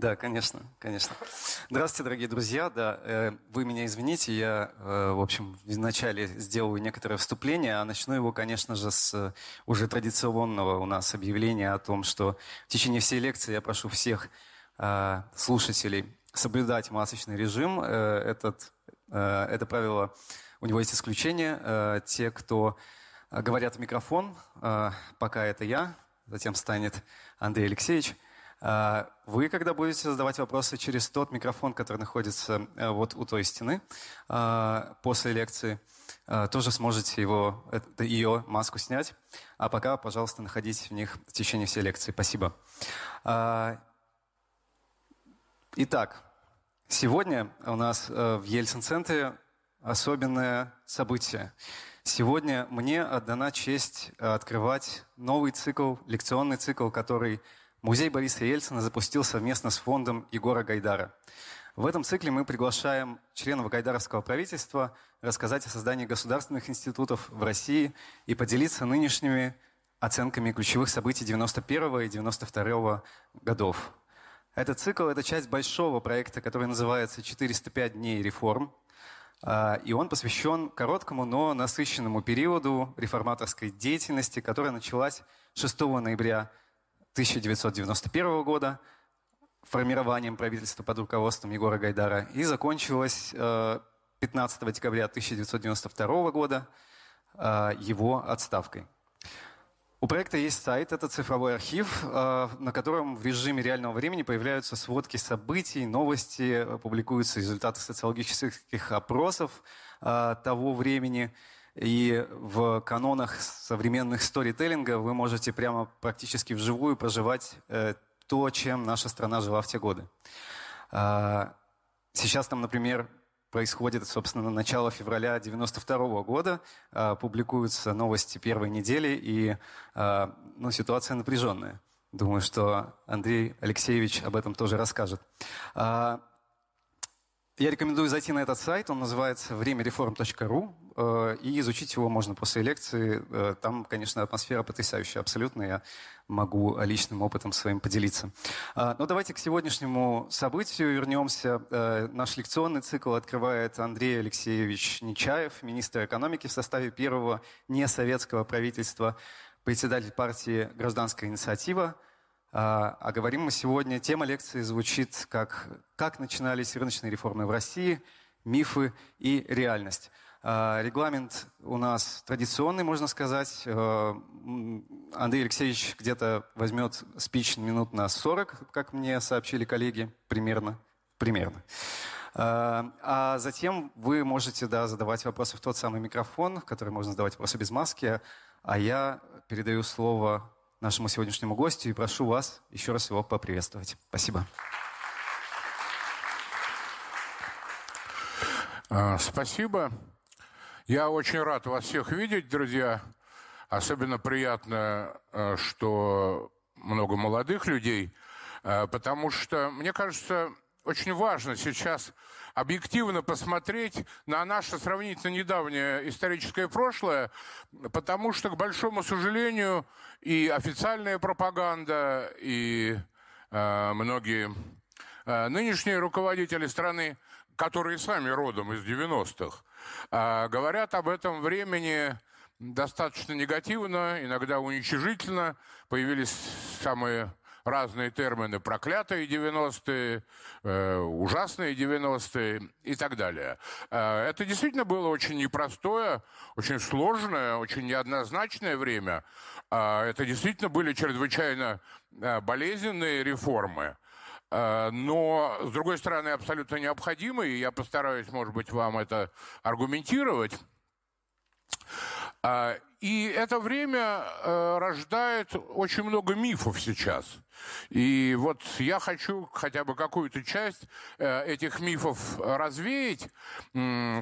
Да, конечно, конечно. Здравствуйте, дорогие друзья. Да, э, вы меня извините, я, э, в общем, вначале сделаю некоторое вступление, а начну его, конечно же, с э, уже традиционного у нас объявления о том, что в течение всей лекции я прошу всех слушателей соблюдать масочный режим. Этот, это правило, у него есть исключение. Те, кто говорят в микрофон, пока это я, затем станет Андрей Алексеевич – вы, когда будете задавать вопросы через тот микрофон, который находится э, вот у той стены а, после лекции, а, тоже сможете его, ее маску снять. А пока, пожалуйста, находитесь в них в течение всей лекции. Спасибо. Итак, сегодня у нас э, в Ельцин-центре особенное событие. Сегодня мне отдана честь открывать новый цикл, лекционный цикл, который Музей Бориса Ельцина запустил совместно с фондом Егора Гайдара. В этом цикле мы приглашаем членов гайдаровского правительства рассказать о создании государственных институтов в России и поделиться нынешними оценками ключевых событий 91 и 92 годов. Этот цикл – это часть большого проекта, который называется «405 дней реформ», а, и он посвящен короткому, но насыщенному периоду реформаторской деятельности, которая началась 6 ноября 1991 года формированием правительства под руководством Егора Гайдара и закончилась 15 э, декабря 1992 года э, его отставкой. У проекта есть сайт, это цифровой архив, э, на котором в режиме реального времени появляются сводки событий, новости, публикуются результаты социологических опросов того времени – и в канонах современных сторителлинга вы можете прямо практически вживую проживать э, то, чем наша страна жила в те годы. Э, сейчас там, например, происходит, собственно, начало февраля 92 -го года, э, публикуются новости первой недели, и э, ну, ситуация напряженная. Думаю, что Андрей Алексеевич об этом тоже расскажет. Я рекомендую зайти на этот сайт, он называется времяреформ.ру, и изучить его можно после лекции. Э, там, конечно, атмосфера потрясающая, абсолютно. Я могу личным опытом своим поделиться. А, но давайте к сегодняшнему событию вернемся. Э, наш лекционный цикл открывает Андрей Алексеевич Нечаев, министр экономики в составе первого несоветского правительства, председатель партии «Гражданская инициатива», а говорим мы сегодня, тема лекции звучит как «Как начинались рыночные реформы в России, мифы и реальность». А, регламент у нас традиционный, можно сказать. А, Андрей Алексеевич где-то возьмет спич минут на 40, как мне сообщили коллеги, примерно. Примерно. А затем вы можете да, задавать вопросы в тот самый микрофон, в который можно задавать вопросы без маски, а я передаю слово нашему сегодняшнему гостю и прошу вас еще раз его поприветствовать. Спасибо. А, спасибо. Я очень рад вас всех видеть, друзья. Особенно приятно, э, что много молодых людей, э, потому что, мне кажется, очень важно сейчас объективно посмотреть на наше сравнительно недавнее историческое прошлое, потому что, к большому сожалению, и официальная пропаганда, и э, многие э, нынешние руководители страны, которые сами родом из 90-х, э, говорят об этом времени достаточно негативно, иногда уничижительно. Появились самые разные термины, проклятые 90-е, э, ужасные 90-е и так далее. Э, это действительно было очень непростое, очень сложное, очень неоднозначное время. Э, это действительно были чрезвычайно э, болезненные реформы. Э, но, с другой стороны, абсолютно необходимые. Я постараюсь, может быть, вам это аргументировать. Э, и это время э, рождает очень много мифов сейчас. И вот я хочу хотя бы какую-то часть этих мифов развеять.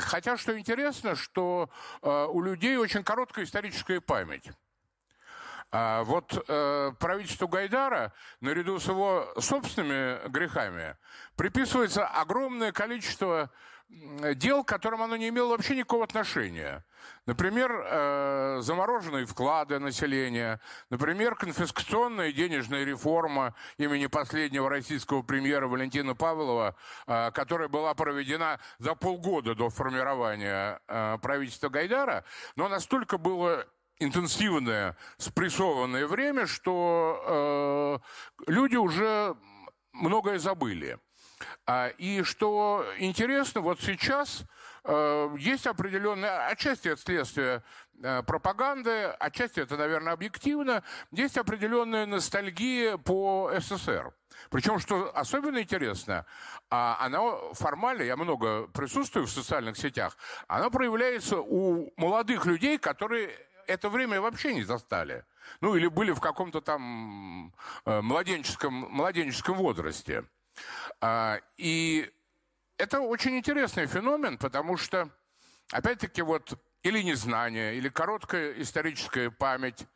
Хотя, что интересно, что у людей очень короткая историческая память. А вот э, правительству Гайдара, наряду с его собственными грехами, приписывается огромное количество дел, к которым оно не имело вообще никакого отношения. Например, э, замороженные вклады населения, например, конфискационная денежная реформа имени последнего российского премьера Валентина Павлова, э, которая была проведена за полгода до формирования э, правительства Гайдара, но настолько было интенсивное, спрессованное время, что э, люди уже многое забыли. А, и что интересно, вот сейчас э, есть определенная, отчасти это следствие э, пропаганды, отчасти это, наверное, объективно, есть определенная ностальгия по СССР. Причем, что особенно интересно, а, она формально, я много присутствую в социальных сетях, она проявляется у молодых людей, которые это время вообще не застали. Ну, или были в каком-то там э, младенческом, младенческом возрасте. А, и это очень интересный феномен, потому что, опять-таки, вот или незнание, или короткая историческая память.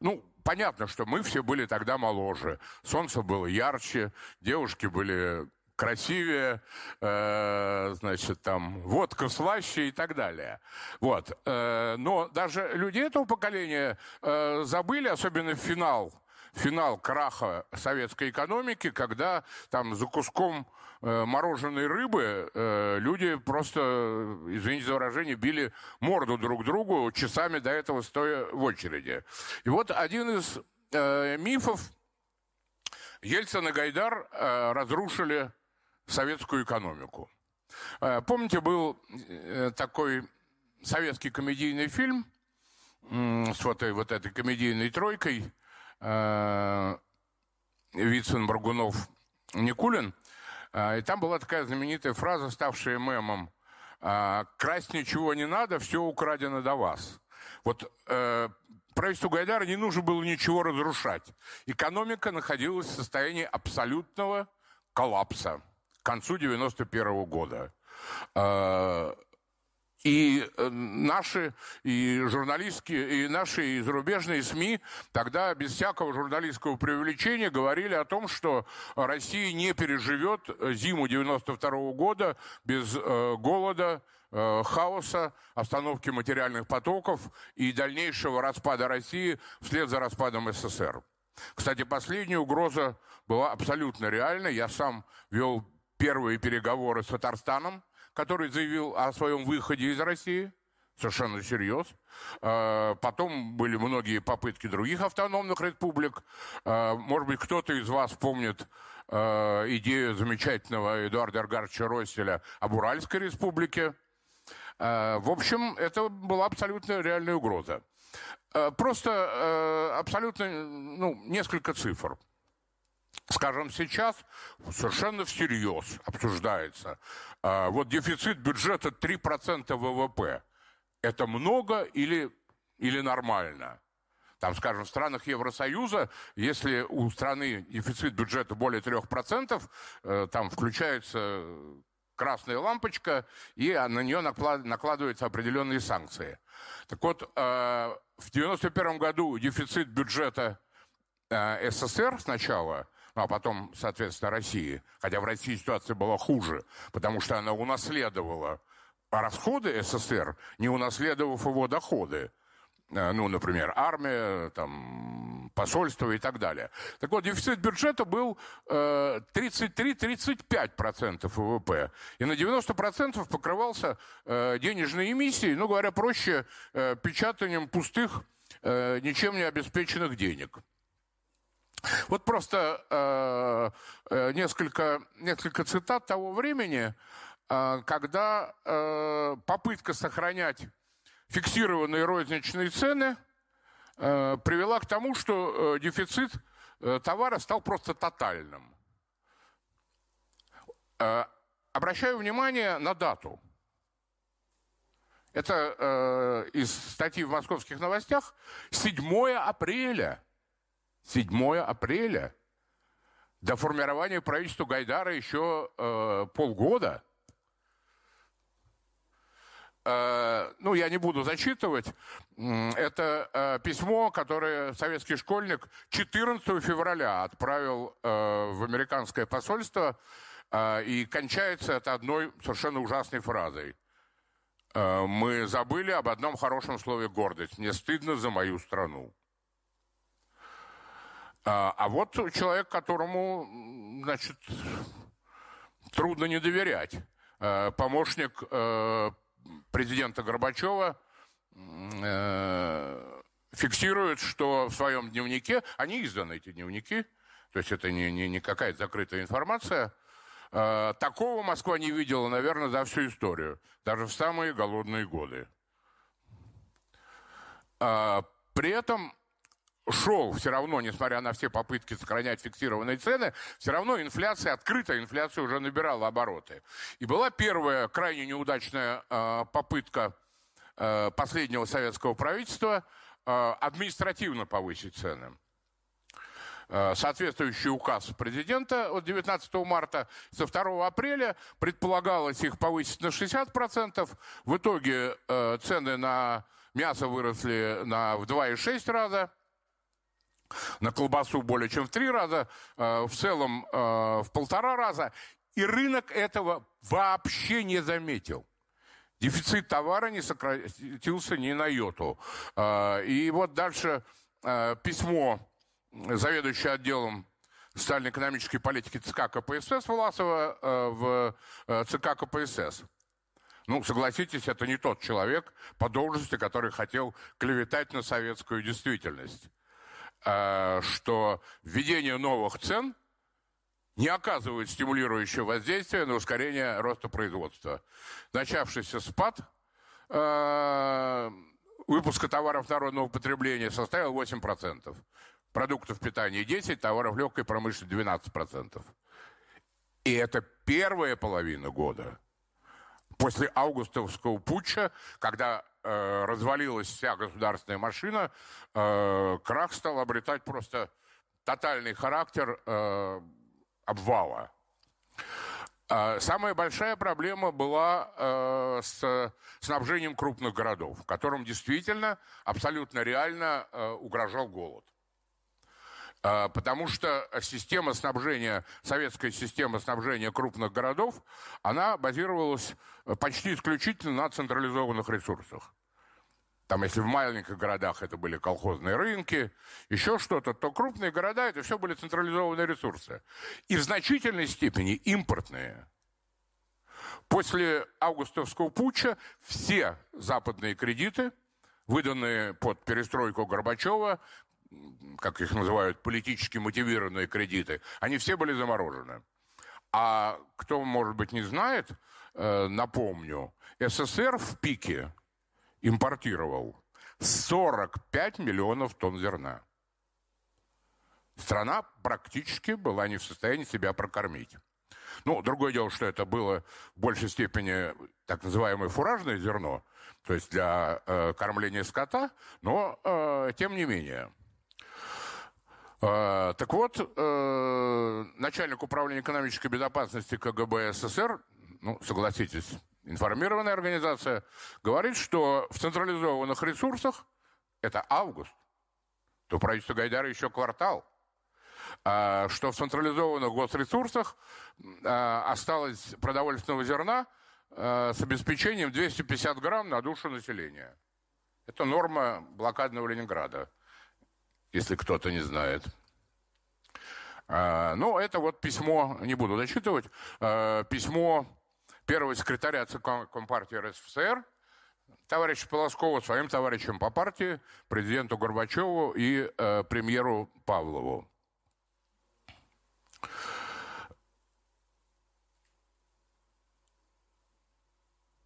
Ну, понятно, что мы все были тогда моложе. Солнце было ярче, девушки были красивее, э, значит, там, водка слаще и так далее. Вот. Э, но даже люди этого поколения э, забыли, особенно финал финал краха советской экономики, когда там за куском э, мороженой рыбы э, люди просто, извините за выражение, били морду друг другу, часами до этого стоя в очереди. И вот один из э, мифов Ельцин и Гайдар э, разрушили советскую экономику. Э, помните, был э, такой советский комедийный фильм с вот, этой, вот этой комедийной тройкой э, Вицин, Баргунов, Никулин. И там была такая знаменитая фраза, ставшая мемом. «Красть ничего не надо, все украдено до вас». Вот правительству Гайдара не нужно было ничего разрушать. Экономика находилась в состоянии абсолютного коллапса к концу 91 года. А, и э, наши и журналистские, и наши и зарубежные СМИ тогда без всякого журналистского преувеличения говорили о том, что Россия не переживет зиму 92 года без э, голода, э, хаоса, остановки материальных потоков и дальнейшего распада России вслед за распадом СССР. Кстати, последняя угроза была абсолютно реальной. Я сам вел первые переговоры с Татарстаном, который заявил о своем выходе из России, совершенно серьез. А, потом были многие попытки других автономных республик. А, может быть, кто-то из вас помнит а, идею замечательного Эдуарда Аргаровича Росселя об Уральской республике. В общем, это была абсолютно реальная угроза. Просто абсолютно, ну, несколько цифр скажем, сейчас совершенно всерьез обсуждается. А, вот дефицит бюджета 3% ВВП. Это много или, или нормально? Там, скажем, в странах Евросоюза, если у страны дефицит бюджета более 3%, э, там включается красная лампочка, и на нее накладываются определенные санкции. Так вот, э, в 1991 году дефицит бюджета э, СССР сначала – а потом, соответственно, России. Хотя в России ситуация была хуже, потому что она унаследовала расходы СССР, не унаследовав его доходы. Э, ну, например, армия, там, посольство и так далее. Так вот, дефицит бюджета был э, 33-35% ВВП. И на 90% покрывался э, денежной эмиссией, ну, говоря проще, э, печатанием пустых, э, ничем не обеспеченных денег. Вот просто э, э, несколько, несколько цитат того времени, э, когда э, попытка сохранять фиксированные розничные цены э, привела к тому, что э, дефицит э, товара стал просто тотальным. Э, обращаю внимание на дату. Это э, из статьи в московских новостях 7 апреля – 7 апреля. До формирования правительства Гайдара еще э, полгода. э, ну, я не буду зачитывать. Это э, письмо, которое советский школьник 14 февраля отправил э, в американское посольство, э, и кончается это одной совершенно ужасной фразой. Э, «Мы забыли об одном хорошем слове «гордость». Мне стыдно за мою страну». А, а вот человек, которому, значит, трудно не доверять. Э, помощник э, президента Горбачева э, фиксирует, что в своем дневнике, они изданы, эти дневники, то есть это не, не, не какая-то закрытая информация, такого Москва не видела, наверное, за всю историю, даже в самые голодные годы. При этом шел все равно, несмотря на все попытки сохранять фиксированные цены, все равно инфляция, открытая инфляция уже набирала обороты. И была первая крайне неудачная э, попытка э, последнего советского правительства э, административно повысить цены. Соответствующий указ президента от 19 марта со 2 апреля предполагалось их повысить на 60%. В итоге э, цены на мясо выросли на, в 2,6 раза на колбасу более чем в три раза, э, в целом э, в полтора раза. И рынок этого вообще не заметил. Дефицит товара не сократился ни на йоту. Э, и вот дальше письмо заведующего отделом социально-экономической политики ЦК КПСС Власова в ЦК КПСС. Ну, согласитесь, это не тот человек по должности, который хотел клеветать на советскую действительность. Э, что введение новых цен не оказывает стимулирующего воздействия на ускорение роста производства. Начавшийся спад э, выпуска товаров народного потребления составил 8%. Продуктов питания 10%, товаров легкой промышленности 12%. И это первая половина года. После августовского путча, когда э, развалилась вся государственная машина, э, крах стал обретать просто тотальный характер э, обвала. Э, самая большая проблема была э, с снабжением крупных городов, которым действительно абсолютно реально э, угрожал голод. Э, потому что система снабжения, советская система снабжения крупных городов, она базировалась почти исключительно на централизованных ресурсах. Там, если в маленьких городах это были колхозные рынки, еще что-то, то крупные города это все были централизованные ресурсы. И в значительной степени импортные. После августовского путча все западные кредиты, выданные под перестройку Горбачева, как их называют, политически мотивированные кредиты, они все были заморожены. А кто, может быть, не знает, э, напомню, СССР в пике импортировал 45 миллионов тонн зерна. Страна практически была не в состоянии себя прокормить. Ну, другое дело, что это было в большей степени так называемое фуражное зерно, то есть для э, кормления скота, но э, тем не менее. Э, так вот, э, начальник управления экономической безопасности КГБ СССР, ну, согласитесь, информированная организация, говорит, что в централизованных ресурсах, это август, то правительство Гайдара еще квартал, а, что в централизованных госресурсах а, осталось продовольственного зерна а, с обеспечением 250 грамм на душу населения. Это норма блокадного Ленинграда, если кто-то не знает. Ну, это вот письмо, не буду зачитывать, письмо первого секретаря ЦК Компартии РСФСР, товарища Полоскова, своим товарищам по партии, президенту Горбачеву и э, премьеру Павлову.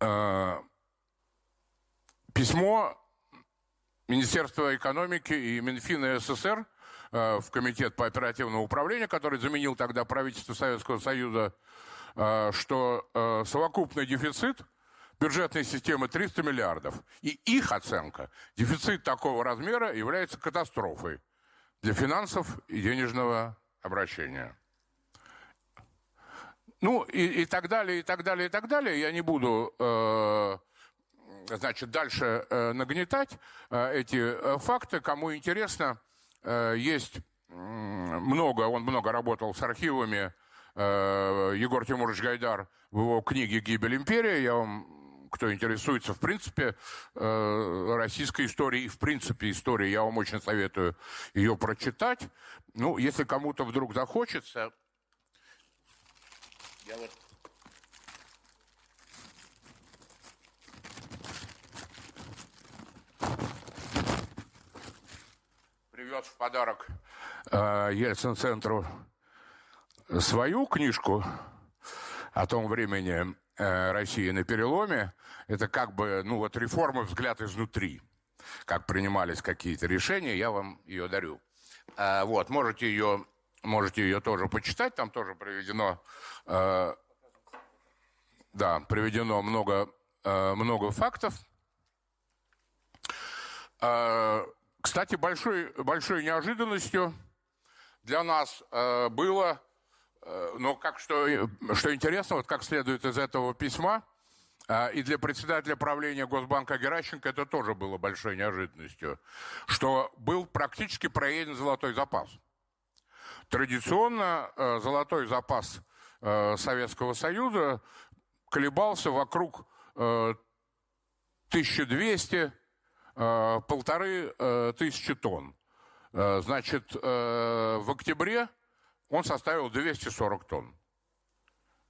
Э, письмо Министерства экономики и Минфина СССР э, в Комитет по оперативному управлению, который заменил тогда правительство Советского Союза, Э, что э, совокупный дефицит бюджетной системы 300 миллиардов. И их оценка, дефицит такого размера является катастрофой для финансов и денежного обращения. Ну и, и так далее, и так далее, и так далее. Я не буду э, значит, дальше нагнетать эти факты. Кому интересно, есть много, он много работал с архивами. Егор Тимурович Гайдар в его книге «Гибель империи». Я вам кто интересуется, в принципе, э, российской историей и, в принципе, историей, я вам очень советую ее прочитать. Ну, если кому-то вдруг захочется... Я вот привез в подарок э, Ельцин-центру свою книжку о том времени э, России на переломе. Это как бы, ну вот реформа «Взгляд изнутри». Как принимались какие-то решения, я вам ее дарю. Э, вот, можете ее, можете ее тоже почитать, там тоже приведено, э, да, приведено много, э, много фактов. Э, кстати, большой, большой неожиданностью для нас э, было Э, но как что, что интересно, вот как следует из этого письма, э, и для председателя правления Госбанка Геращенко это тоже было большой неожиданностью, что был практически проеден золотой запас. Традиционно э, золотой запас Советского Союза колебался вокруг 1200 полторы тысячи тонн. Значит, в октябре он составил 240 тонн.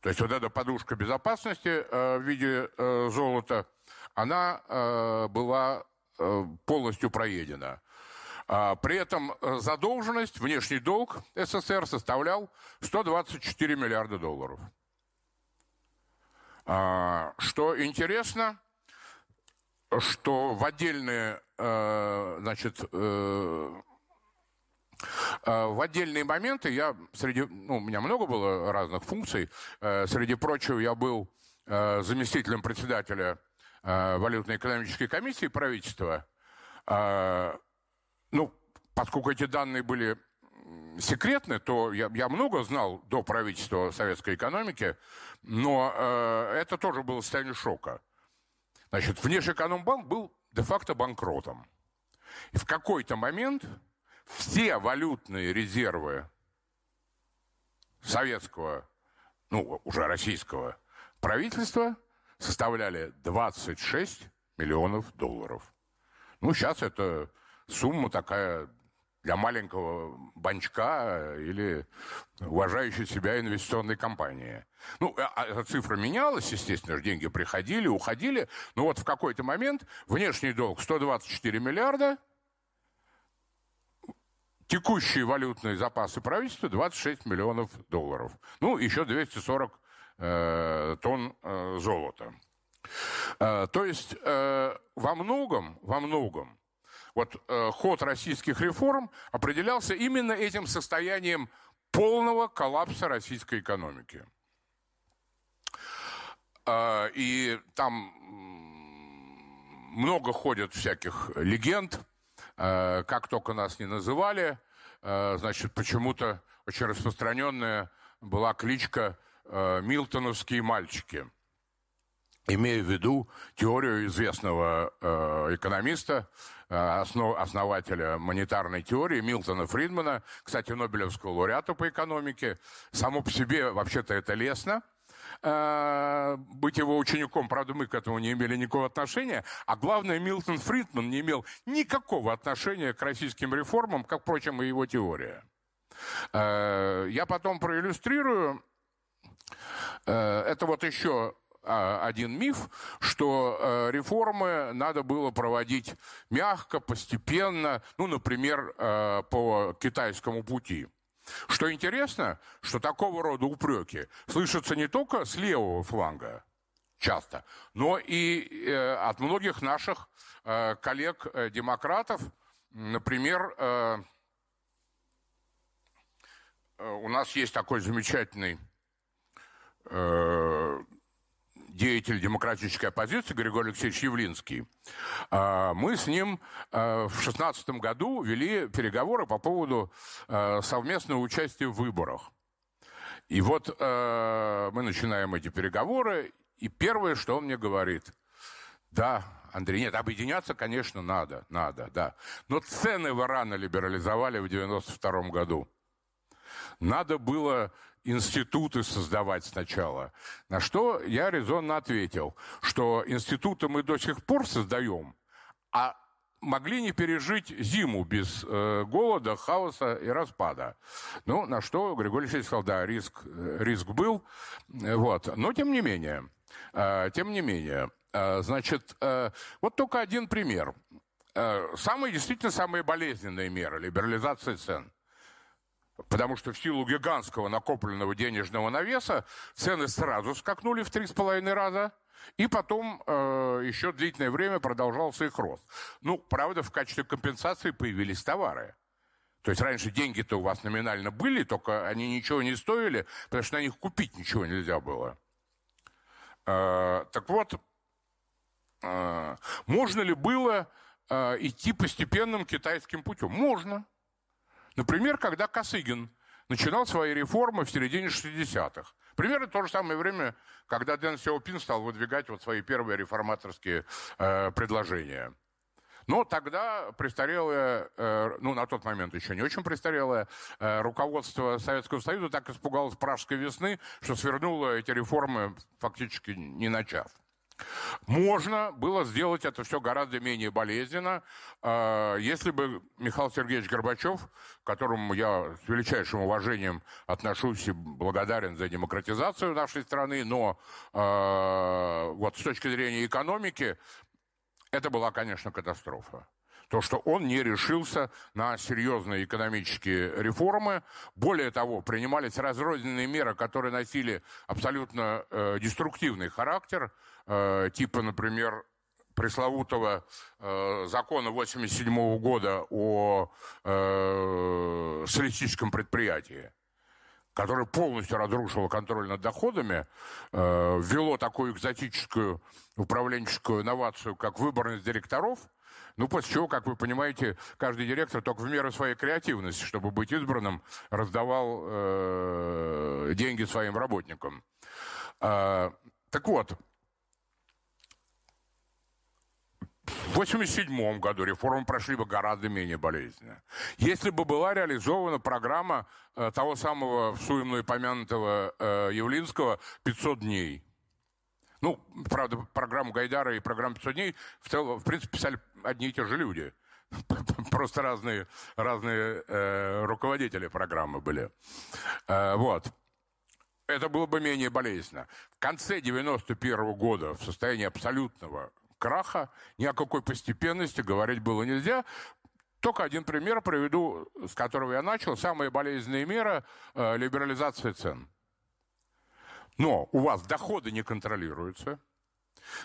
То есть вот эта подушка безопасности э, в виде э, золота, она э, была э, полностью проедена. А, при этом э, задолженность, внешний долг СССР составлял 124 миллиарда долларов. А, что интересно, что в отдельные, э, значит, Э, в отдельные моменты я среди, ну, у меня много было разных функций. Э, среди прочего, я был э, заместителем председателя валютно-экономической комиссии правительства. Ну, поскольку эти данные были секретны, то я, я много знал до правительства советской экономики, но э, это тоже было состояние шока. Значит, внешэкономбанк был де-факто банкротом. И в какой-то момент все валютные резервы советского, ну, уже российского правительства составляли 26 миллионов долларов. Ну, сейчас это сумма такая для маленького банчка или уважающей себя инвестиционной компании. Ну, а, а эта цифра менялась, естественно, деньги приходили, уходили, но вот в какой-то момент внешний долг 124 миллиарда – Текущие валютные запасы правительства 26 миллионов долларов. Ну, еще 240 э, тонн э, золота. Э, то есть э, во многом, во многом вот э, ход российских реформ определялся именно этим состоянием полного коллапса российской экономики. Э, и там много ходят всяких легенд, Э, как только нас не называли, э, значит, почему-то очень распространенная была кличка э, «Милтоновские мальчики», имея в виду теорию известного экономиста, основателя монетарной теории Милтона Фридмана, кстати, Нобелевского лауреата по экономике. Само по себе, вообще-то, это лестно – э, быть его учеником. Правда, мы к этому не имели никакого отношения. А главное, Милтон Фридман не имел никакого отношения к российским реформам, как, впрочем, и его теория. Э, я потом проиллюстрирую. Э, это вот еще один миф, что э, реформы надо было проводить мягко, постепенно, ну, например, э, по китайскому пути. Что интересно, что такого рода упреки слышатся не только с левого фланга, часто, но и э, от многих наших коллег-демократов. Например, у нас есть такой замечательный деятель демократической оппозиции Григорий Алексеевич Явлинский. А, мы с ним а, в 2016 году вели переговоры по поводу а, совместного участия в выборах. И вот мы начинаем эти переговоры, и первое, что он мне говорит, да, Андрей, нет, объединяться, конечно, надо, надо, да. Но цены вы рано либерализовали в 92 году. Надо было институты создавать сначала. На что я резонно ответил, что институты мы до сих пор создаем, а могли не пережить зиму без э, голода, хаоса и распада. Ну, на что Григорий Алексеевич сказал, да, риск, э, риск был. Вот. Но тем не менее, э, тем не менее, э, значит, э, вот только один пример. Э, самые, действительно, самые болезненные меры либерализации цен. Потому что в силу гигантского накопленного денежного навеса цены сразу скакнули в три с половиной раза – и потом э, еще длительное время продолжался их рост. Ну, правда, в качестве компенсации появились товары. То есть раньше деньги-то у вас номинально были, только они ничего не стоили, потому что на них купить ничего нельзя было. Э, так вот, э, можно ли было э, идти постепенным китайским путем? Можно. Например, когда Косыгин начинал свои реформы в середине 60-х. Примерно то же самое время, когда Дэн Сяопин стал выдвигать вот свои первые реформаторские э, предложения. Но тогда престарелое, э, ну, на тот момент еще не очень престарелое, э, руководство Советского Союза так испугалось Пражской весны, что свернуло эти реформы, фактически не начав. Можно было сделать это все гораздо менее болезненно, а, если бы Михаил Сергеевич Горбачев, которому я с величайшим уважением отношусь и благодарен за демократизацию нашей страны, но а, вот с точки зрения экономики это была, конечно, катастрофа. То, что он не решился на серьезные экономические реформы. Более того, принимались разрозненные меры, которые носили абсолютно э, деструктивный характер – Э, типа, например, пресловутого э, закона 87 года о э, социалистическом предприятии, который полностью разрушил контроль над доходами, э, ввело такую экзотическую управленческую инновацию, как выборность директоров, ну, после чего, как вы понимаете, каждый директор только в меру своей креативности, чтобы быть избранным, раздавал э, деньги своим работникам. Э, так вот, В 1987 году реформы прошли бы гораздо менее болезненно. Если бы была реализована программа э, того самого в суемно помянутого э, Явлинского «500 дней», ну, правда, программу Гайдара и программу 500 дней в, целом, в принципе писали одни и те же люди. Просто разные, разные э, руководители программы были. Э, вот. Это было бы менее болезненно. В конце 91 года в состоянии абсолютного краха, ни о какой постепенности говорить было нельзя. Только один пример приведу, с которого я начал. Самая болезненная мера э, – либерализация цен. Но у вас доходы не контролируются.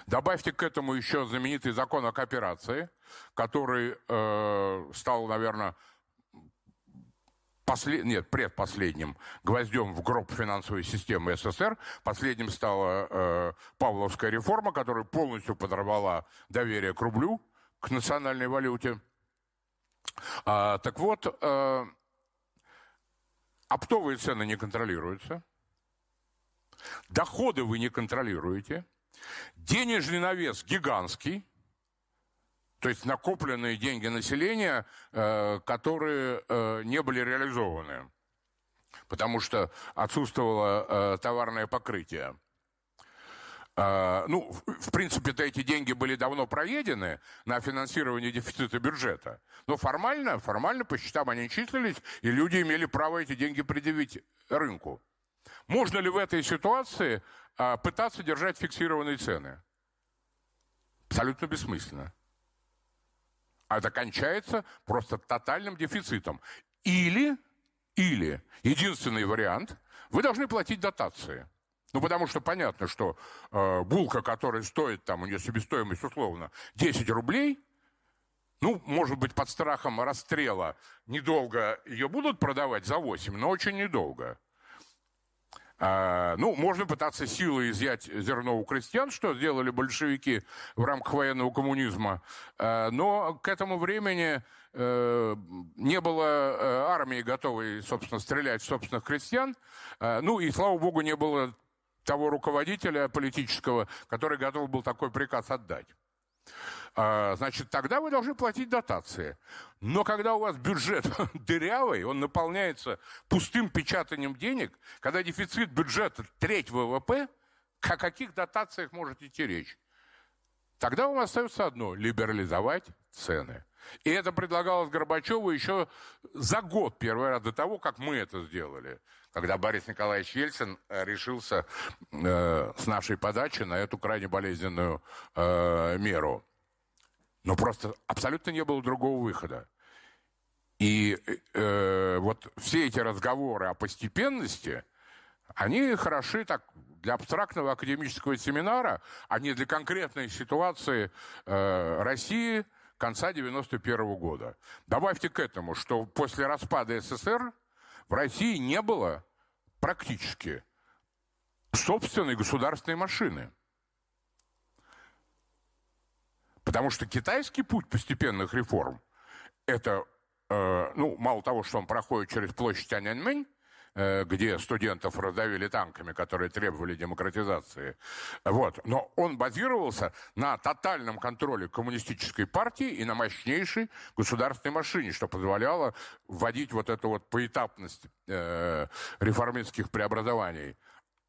Добавьте к этому еще знаменитый закон о кооперации, который э, стал, наверное, послед... нет, предпоследним гвоздем в гроб финансовой системы СССР. Последним стала э, Павловская реформа, которая полностью подорвала доверие к рублю, к национальной валюте. А, так вот, э, оптовые цены не контролируются, доходы вы не контролируете, денежный навес гигантский, то есть накопленные деньги населения, э, которые э, не были реализованы, потому что отсутствовало э, товарное покрытие. Ну, в принципе-то эти деньги были давно проедены на финансирование дефицита бюджета. Но формально, формально по счетам они числились, и люди имели право эти деньги предъявить рынку. Можно ли в этой ситуации пытаться держать фиксированные цены? Абсолютно бессмысленно. А это кончается просто тотальным дефицитом. Или, или, единственный вариант, вы должны платить дотации. Ну, потому что понятно, что э, булка, которая стоит, там, у нее себестоимость условно 10 рублей, ну, может быть, под страхом расстрела недолго ее будут продавать за 8, но очень недолго. А, ну, можно пытаться силой изъять зерно у крестьян, что сделали большевики в рамках военного коммунизма. А, но к этому времени э, не было э, армии, готовой, собственно, стрелять в собственных крестьян. А, ну, и, слава богу, не было того руководителя политического, который готов был такой приказ отдать. А, значит, тогда вы должны платить дотации. Но когда у вас бюджет дырявый, он наполняется пустым печатанием денег, когда дефицит бюджета треть ВВП, о каких дотациях может идти речь? Тогда вам остается одно – либерализовать цены. И это предлагалось Горбачеву еще за год, первый раз до того, как мы это сделали. Когда Борис Николаевич Ельцин э, решился э, с нашей подачи на эту крайне болезненную э, меру. Но просто абсолютно не было другого выхода. И э, вот все эти разговоры о постепенности, они хороши так для абстрактного академического семинара, а не для конкретной ситуации э, России конца 91 -го года. Добавьте к этому, что после распада СССР в России не было практически собственной государственной машины. Потому что китайский путь постепенных реформ – это, э, ну, мало того, что он проходит через площадь Аньаньмэнь, э, где студентов раздавили танками, которые требовали демократизации. Вот. Но он базировался на тотальном контроле коммунистической партии и на мощнейшей государственной машине, что позволяло вводить вот эту вот поэтапность э, реформистских преобразований.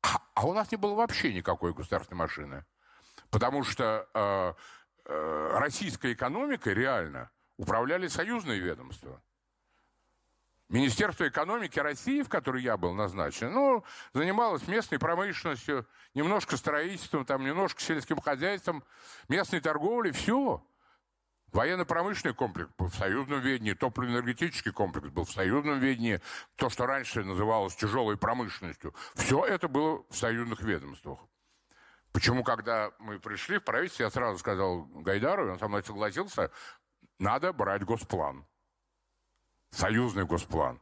А, а у нас не было вообще никакой государственной машины. Потому что э, российской экономикой реально управляли союзные ведомства. Министерство экономики России, в которое я был назначен, ну, занималось местной промышленностью, немножко строительством, там, немножко сельским хозяйством, местной торговлей, все. Военно-промышленный комплекс был в союзном ведении, топливно-энергетический комплекс был в союзном ведении, то, что раньше называлось тяжелой промышленностью. Все это было в союзных ведомствах. Почему, когда мы пришли в правительство, я сразу сказал Гайдару, и он со мной согласился, надо брать госплан. Союзный госплан.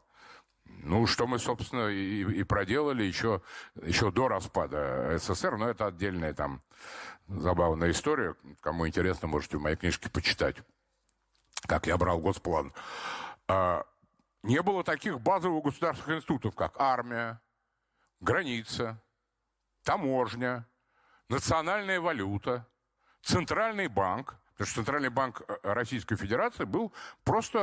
Ну, что мы, собственно, и, и проделали еще, еще до распада СССР, но это отдельная там забавная история. Кому интересно, можете в моей книжке почитать, как я брал госплан. А, не было таких базовых государственных институтов, как армия, граница, таможня, национальная валюта, центральный банк, потому что Центральный банк э, Российской Федерации был просто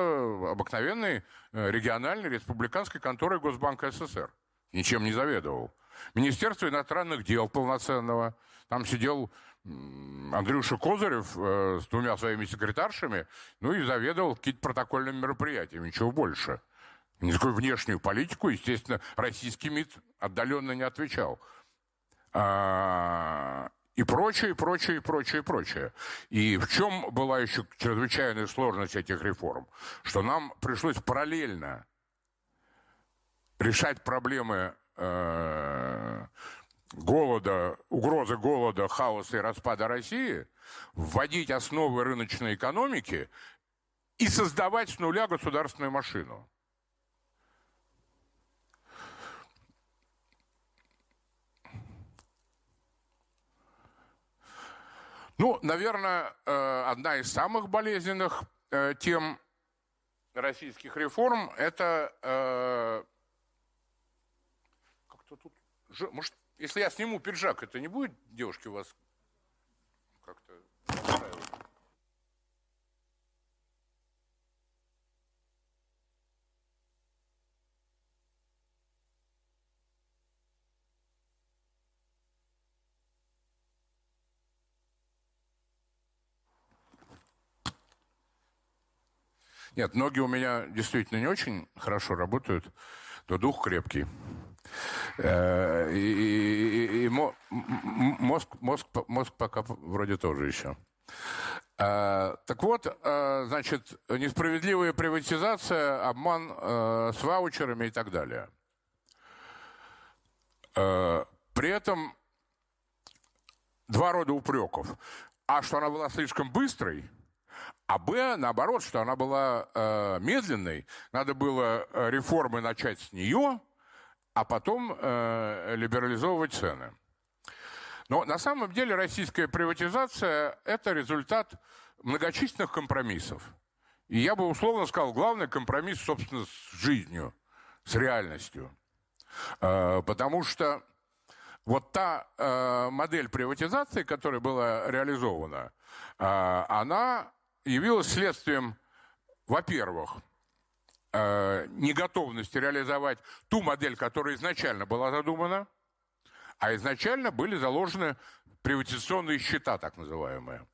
обыкновенной э, региональной республиканской конторой Госбанка СССР. Ничем не заведовал. Министерство иностранных дел полноценного. Там сидел Андрюша Козырев э, с двумя своими секретаршами, ну и заведовал какие-то протокольными мероприятиями, ничего больше. Никакую внешнюю политику, естественно, российский МИД отдаленно не отвечал. А, и прочее, и прочее, и прочее, и прочее. И в чем была еще чрезвычайная сложность этих реформ? Что нам пришлось параллельно решать проблемы э, голода, угрозы голода, хаоса и распада России, вводить основы рыночной экономики и создавать с нуля государственную машину. Ну, наверное, э, одна из самых болезненных э, тем российских реформ – это э, как-то тут, может, если я сниму пиджак, это не будет девушки у вас как-то Нет, ноги у меня действительно не очень хорошо работают, но дух крепкий. Э, и, и, и мозг, мозг, мозг пока вроде тоже еще. Э, так вот, э, значит, несправедливая приватизация, обман с ваучерами и так далее. При этом два рода упреков. А что она была слишком быстрой – а Б, наоборот, что она была э, медленной, надо было э, реформы начать с нее, а потом э, либерализовывать цены. Но на самом деле российская приватизация – это результат многочисленных компромиссов. И я бы условно сказал, главный компромисс, собственно, с жизнью, с реальностью. Э, потому что вот та э, модель приватизации, которая была реализована, э, она явилась следствием, во-первых, э, неготовности реализовать ту модель, которая изначально была задумана, а изначально были заложены приватизационные счета, так называемые.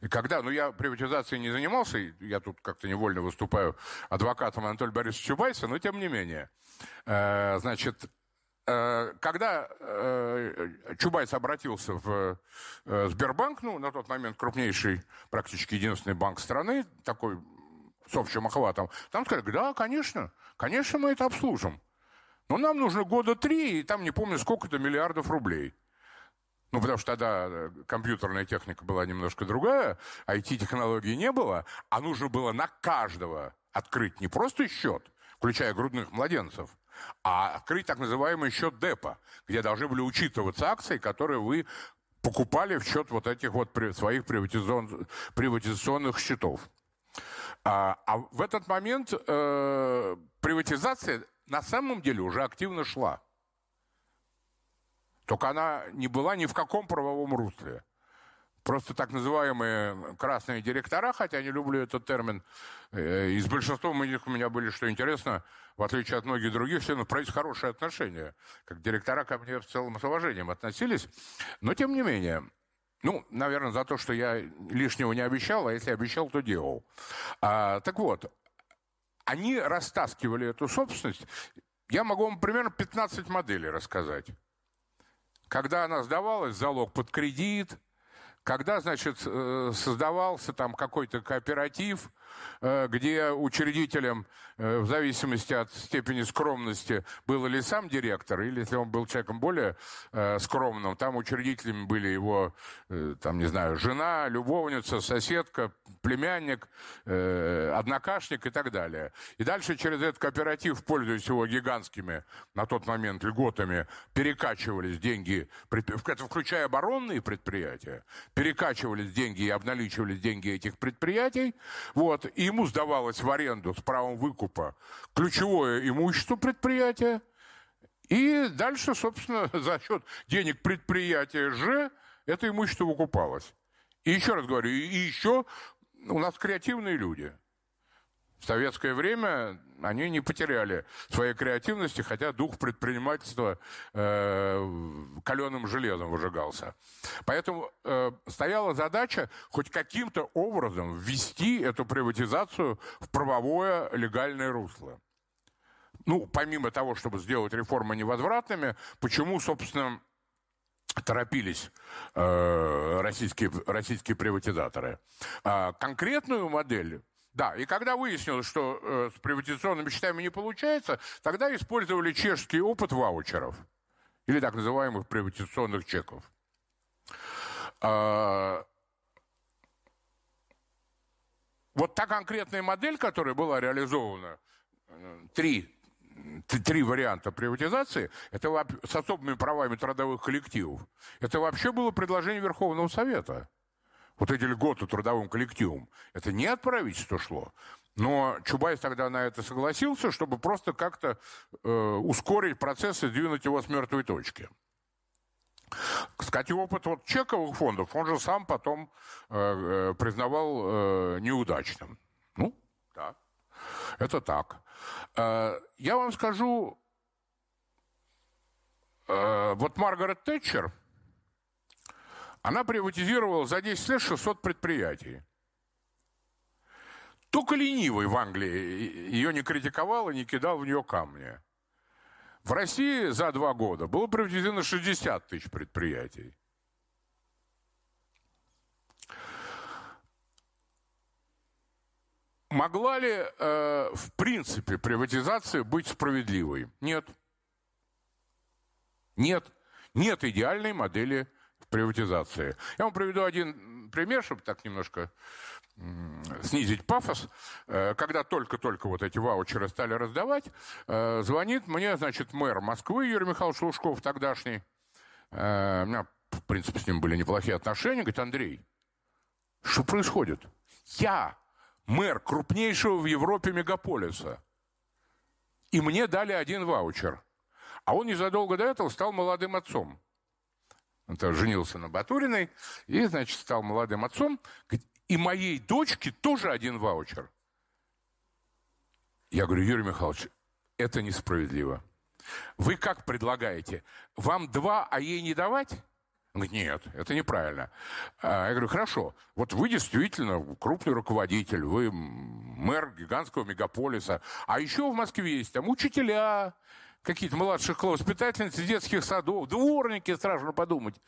И когда, ну я приватизацией не занимался, я тут как-то невольно выступаю адвокатом Анатолия Борисовича Чубайса, но тем не менее. Э, значит, когда э, Чубайс обратился в Сбербанк, ну, на тот момент крупнейший, практически единственный банк страны, такой с общим охватом, там сказали, да, конечно, конечно, мы это обслужим. Но нам нужно года три, и там не помню сколько-то миллиардов рублей. Ну, потому что тогда э, компьютерная техника была немножко другая, IT-технологий не было, а нужно было на каждого открыть не просто счет, включая грудных младенцев, а открыть так называемый счет депо, где должны были учитываться акции, которые вы покупали в счет вот этих вот своих приватизационных, приватизационных счетов. А, а в этот момент э, приватизация на самом деле уже активно шла. Только она не была ни в каком правовом русле. Просто так называемые красные директора, хотя не люблю этот термин, э, и с большинством из них у меня были, что интересно, в отличие от многих других, все на хорошие отношения. Как директора ко мне в целом с уважением относились. Но тем не менее, ну, наверное, за то, что я лишнего не обещал, а если обещал, то делал. А, так вот, они растаскивали эту собственность. Я могу вам примерно 15 моделей рассказать. Когда она сдавалась, залог под кредит, когда, значит, э, создавался там какой-то кооператив, Э, где учредителем, э, в зависимости от степени скромности, был ли сам директор, или если он был человеком более скромным, там учредителями были его, там, не знаю, жена, любовница, соседка, племянник, однокашник и так далее. И дальше через этот кооператив, пользуясь его гигантскими на тот момент льготами, перекачивались деньги, включая оборонные предприятия, перекачивались деньги и обналичивались деньги этих предприятий. Вот и ему сдавалось в аренду с правом выкупа ключевое имущество предприятия, и дальше, собственно, за счет денег предприятия же это имущество выкупалось. И еще раз говорю, и еще у нас креативные люди – в советское время они не потеряли своей креативности, хотя дух предпринимательства э, каленым железом выжигался. Поэтому э, стояла задача хоть каким-то образом ввести эту приватизацию в правовое легальное русло. Ну, помимо того, чтобы сделать реформы невозвратными, почему, собственно, торопились э, российские, российские приватизаторы. А конкретную модель да, и когда выяснилось, что э, с приватизационными счетами не получается, тогда использовали чешский опыт ваучеров, или так называемых приватизационных чеков. А, вот та конкретная модель, которая была реализована, э, три, три варианта приватизации, это с особыми правами трудовых коллективов, это вообще было предложение Верховного Совета вот эти льготы трудовым коллективам, это не от правительства шло. Но Чубайс тогда на это согласился, чтобы просто как-то э, ускорить процесс и двинуть его с мертвой точки. Кстати, опыт вот чековых фондов, он же сам потом э, э, признавал э, неудачным. Ну, да, это так. Э, я вам скажу, э, вот Маргарет Тэтчер – она приватизировала за 10 лет 600 предприятий. Только ленивый в Англии ее не критиковал и не кидал в нее камни. В России за два года было приватизировано 60 тысяч предприятий. Могла ли, э, в принципе, приватизация быть справедливой? Нет. Нет. Нет идеальной модели приватизации. Я вам приведу один пример, чтобы так немножко снизить пафос. Э, когда только-только вот эти ваучеры стали раздавать, э, звонит мне, значит, мэр Москвы Юрий Михайлович Лужков тогдашний. Э, у меня, в принципе, с ним были неплохие отношения. Говорит, Андрей, что происходит? Я мэр крупнейшего в Европе мегаполиса. И мне дали один ваучер. А он незадолго до этого стал молодым отцом. Это женился на Батуриной и, значит, стал молодым отцом. И моей дочке тоже один ваучер. Я говорю, Юрий Михайлович, это несправедливо. Вы как предлагаете? Вам два, а ей не давать? Он нет, это неправильно. А я говорю, хорошо, вот вы действительно крупный руководитель, вы мэр гигантского мегаполиса, а еще в Москве есть там учителя, какие-то младших классов, воспитательницы детских садов, дворники, страшно подумать.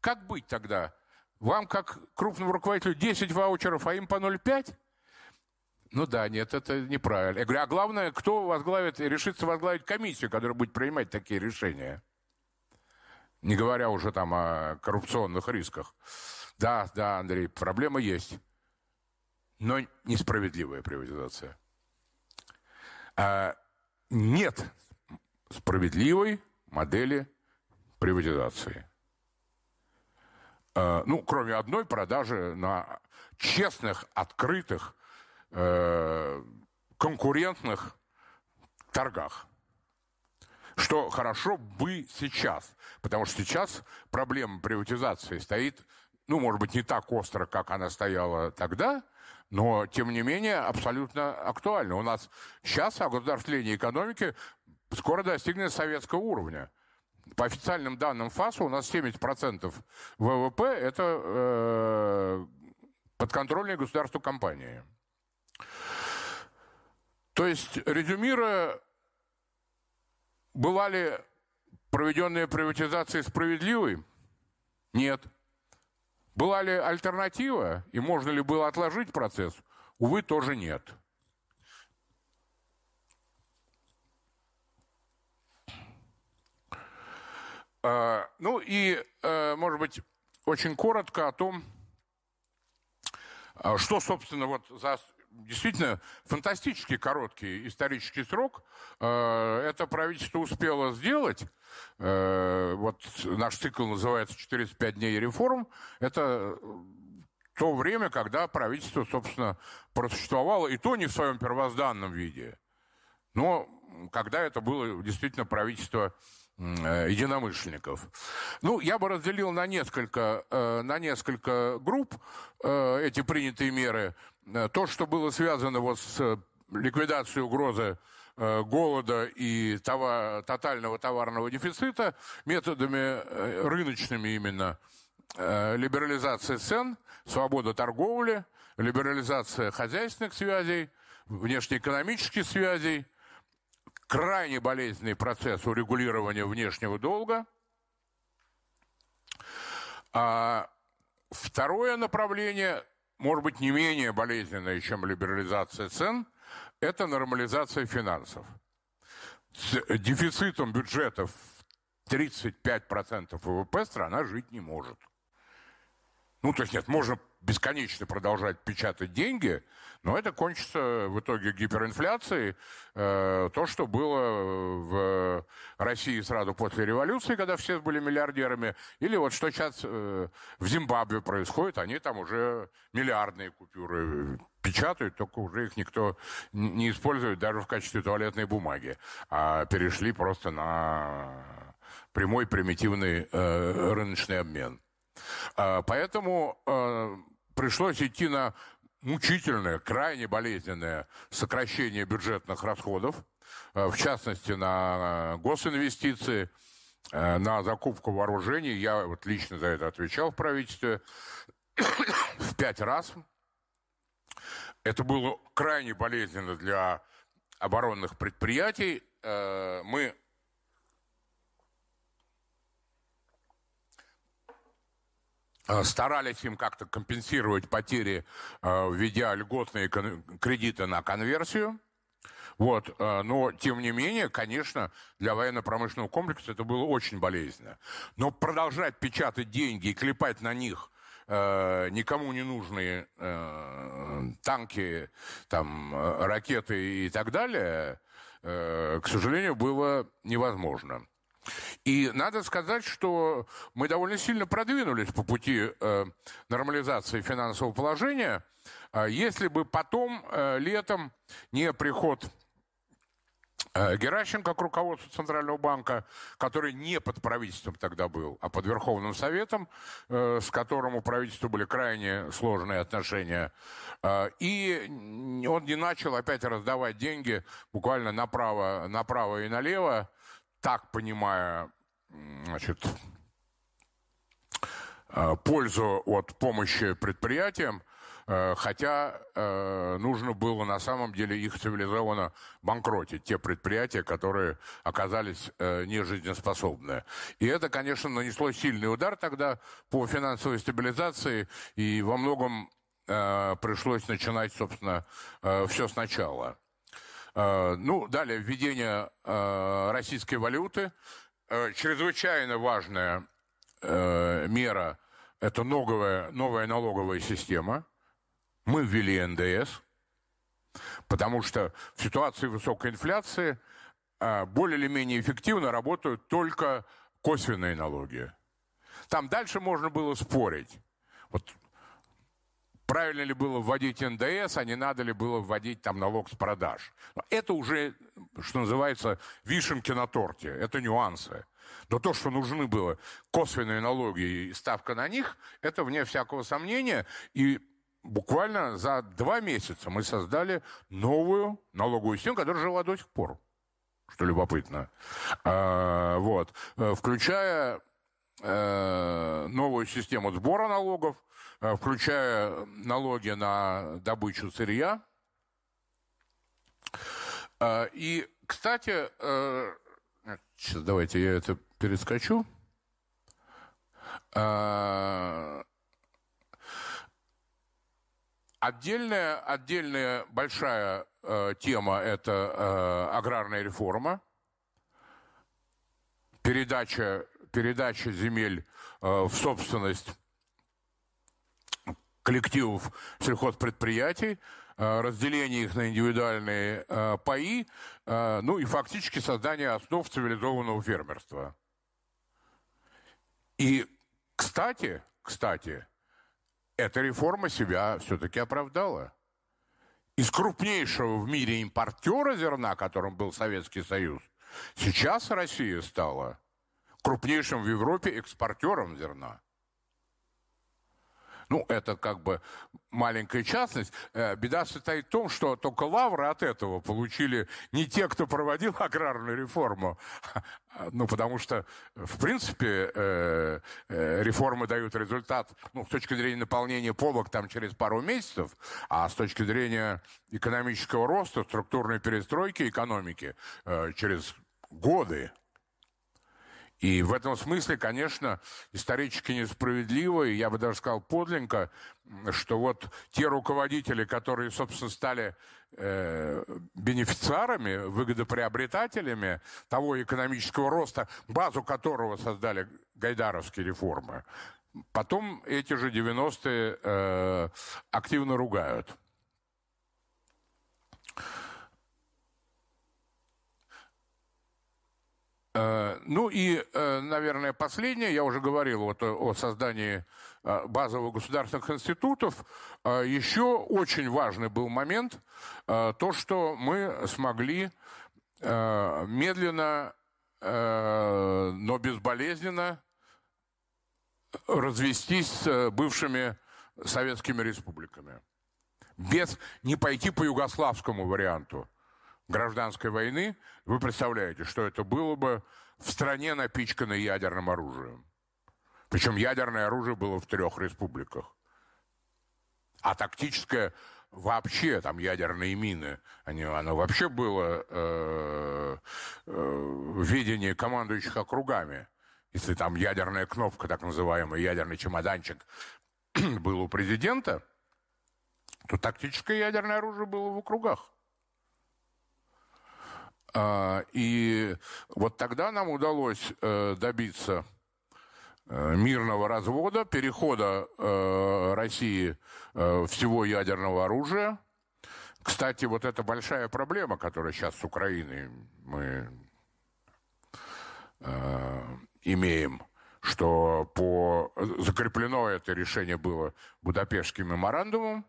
Как быть тогда? Вам, как крупному руководителю, 10 ваучеров, а им по 0,5? Ну да, нет, это неправильно. Я говорю, а главное, кто возглавит, решится возглавить комиссию, которая будет принимать такие решения? Не говоря уже там о коррупционных рисках. Да, да, Андрей, проблема есть. Но несправедливая приватизация. А, нет справедливой модели приватизации. А, ну, кроме одной продажи на честных, открытых, э, конкурентных торгах. Что хорошо бы сейчас, потому что сейчас проблема приватизации стоит, ну, может быть, не так остро, как она стояла тогда, но, тем не менее, абсолютно актуальна. У нас сейчас огосударствление экономики скоро достигнет советского уровня. По официальным данным ФАСа у нас 70% ВВП – это э, подконтрольные государству компании. То есть, резюмируя, была ли проведенная приватизация справедливой? Нет. Была ли альтернатива и можно ли было отложить процесс? Увы, тоже нет. Ну и, э, может быть, очень коротко о том, а, что, собственно, вот за действительно фантастически короткий исторический срок э, это правительство успело сделать. Э, вот наш цикл называется «405 дней реформ». Это то время, когда правительство, собственно, просуществовало, и то не в своем первозданном виде, но когда это было действительно правительство Э, единомышленников. Ну, я бы разделил на несколько, э, на несколько групп э, эти принятые меры. То, что было связано вот с ликвидацией угрозы голода и товар, тотального товарного дефицита методами рыночными именно. Либерализация цен, свобода торговли, либерализация хозяйственных связей, внешнеэкономических связей – крайне болезненный процесс урегулирования внешнего долга. А второе направление, может быть, не менее болезненное, чем либерализация цен, это нормализация финансов. С дефицитом бюджетов 35% ВВП страна жить не может. Ну, то есть нет, можно бесконечно продолжать печатать деньги, но это кончится в итоге гиперинфляцией. Э, то, что было в России сразу после революции, когда все были миллиардерами, или вот что сейчас э, в Зимбабве происходит, они там уже миллиардные купюры печатают, только уже их никто не использует даже в качестве туалетной бумаги, а перешли просто на прямой примитивный э, рыночный обмен. А, поэтому а, пришлось идти на мучительное, крайне болезненное сокращение бюджетных расходов, а, в частности, на госинвестиции, на закупку вооружений. Я вот лично за это отвечал в правительстве в пять раз. Это было крайне болезненно для оборонных предприятий. Мы старались им как-то компенсировать потери, э, введя льготные кредиты на конверсию. Вот. Э, но, тем не менее, конечно, для военно-промышленного комплекса это было очень болезненно. Но продолжать печатать деньги и клепать на них никому не нужные танки, там, ракеты и так далее, к сожалению, было невозможно. И надо сказать, что мы довольно сильно продвинулись по пути э, нормализации финансового положения. Э, если бы потом, э, летом, не приход Э, Геращенко к руководству Центрального банка, который не под правительством тогда был, а под Верховным Советом, с которым у правительства были крайне сложные отношения. И он не начал опять раздавать деньги буквально направо, направо и налево, так понимая значит, пользу от помощи предприятиям, Э, хотя э, нужно было на самом деле их цивилизованно банкротить, те предприятия, которые оказались э, нежизнеспособны. И это, конечно, нанесло сильный удар тогда по финансовой стабилизации, и во многом пришлось начинать, собственно, все сначала. Ну, далее, введение российской валюты. Чрезвычайно важная мера – это новая, новая налоговая система – мы ввели НДС, потому что в ситуации высокой инфляции более или менее эффективно работают только косвенные налоги. Там дальше можно было спорить. Вот правильно ли было вводить НДС, а не надо ли было вводить там налог с продаж. Это уже, что называется, вишенки на торте, это нюансы. Но то, что нужны было косвенные налоги и ставка на них, это вне всякого сомнения. И буквально за два месяца мы создали новую налоговую систему, которая жила до сих пор, что любопытно. А, вот. Э, включая э, новую систему сбора налогов, включая налоги на добычу сырья. И, кстати, сейчас давайте я это перескочу. Отдельная, отдельная большая э, тема – это э, аграрная реформа, передача, передача земель э, в собственность коллективов сельхозпредприятий, э, разделение их на индивидуальные э, паи, э, ну и фактически создание основ цивилизованного фермерства. И, кстати, кстати, эта реформа себя все-таки оправдала. Из крупнейшего в мире импортера зерна, которым был Советский Союз, сейчас Россия стала крупнейшим в Европе экспортером зерна. Ну, это как бы маленькая частность. Э, беда состоит в том, что только лавры от этого получили не те, кто проводил аграрную реформу. Ну, потому что, в принципе, э, э, реформы дают результат, ну, с точки зрения наполнения полок там через пару месяцев, а с точки зрения экономического роста, структурной перестройки экономики через годы. И в этом смысле, конечно, исторически несправедливо, и я бы даже сказал подлинно, что вот те руководители, которые, собственно, стали э, бенефициарами, выгодоприобретателями того экономического роста, базу которого создали гайдаровские реформы, потом эти же 90-е э, активно ругают. Ну и, э, наверное, последнее, я уже говорил вот о создании э, базовых государственных институтов. Еще очень важный был момент, то, что мы смогли медленно, но безболезненно развестись с бывшими советскими республиками. Без не пойти по югославскому варианту – гражданской войны, вы представляете, что это было бы в стране, напичканной ядерным оружием. Причем ядерное оружие было в трех республиках. А тактическое вообще, там ядерные мины, они, оно вообще было э, э, в видении командующих округами. Если там ядерная кнопка, так называемый ядерный чемоданчик, был у президента, то тактическое ядерное оружие было в округах. А, и вот тогда нам удалось э, добиться э, мирного развода, перехода э, России всего ядерного оружия. Кстати, вот эта большая проблема, которая сейчас с Украиной мы имеем, что по закреплено это решение было Будапештским меморандумом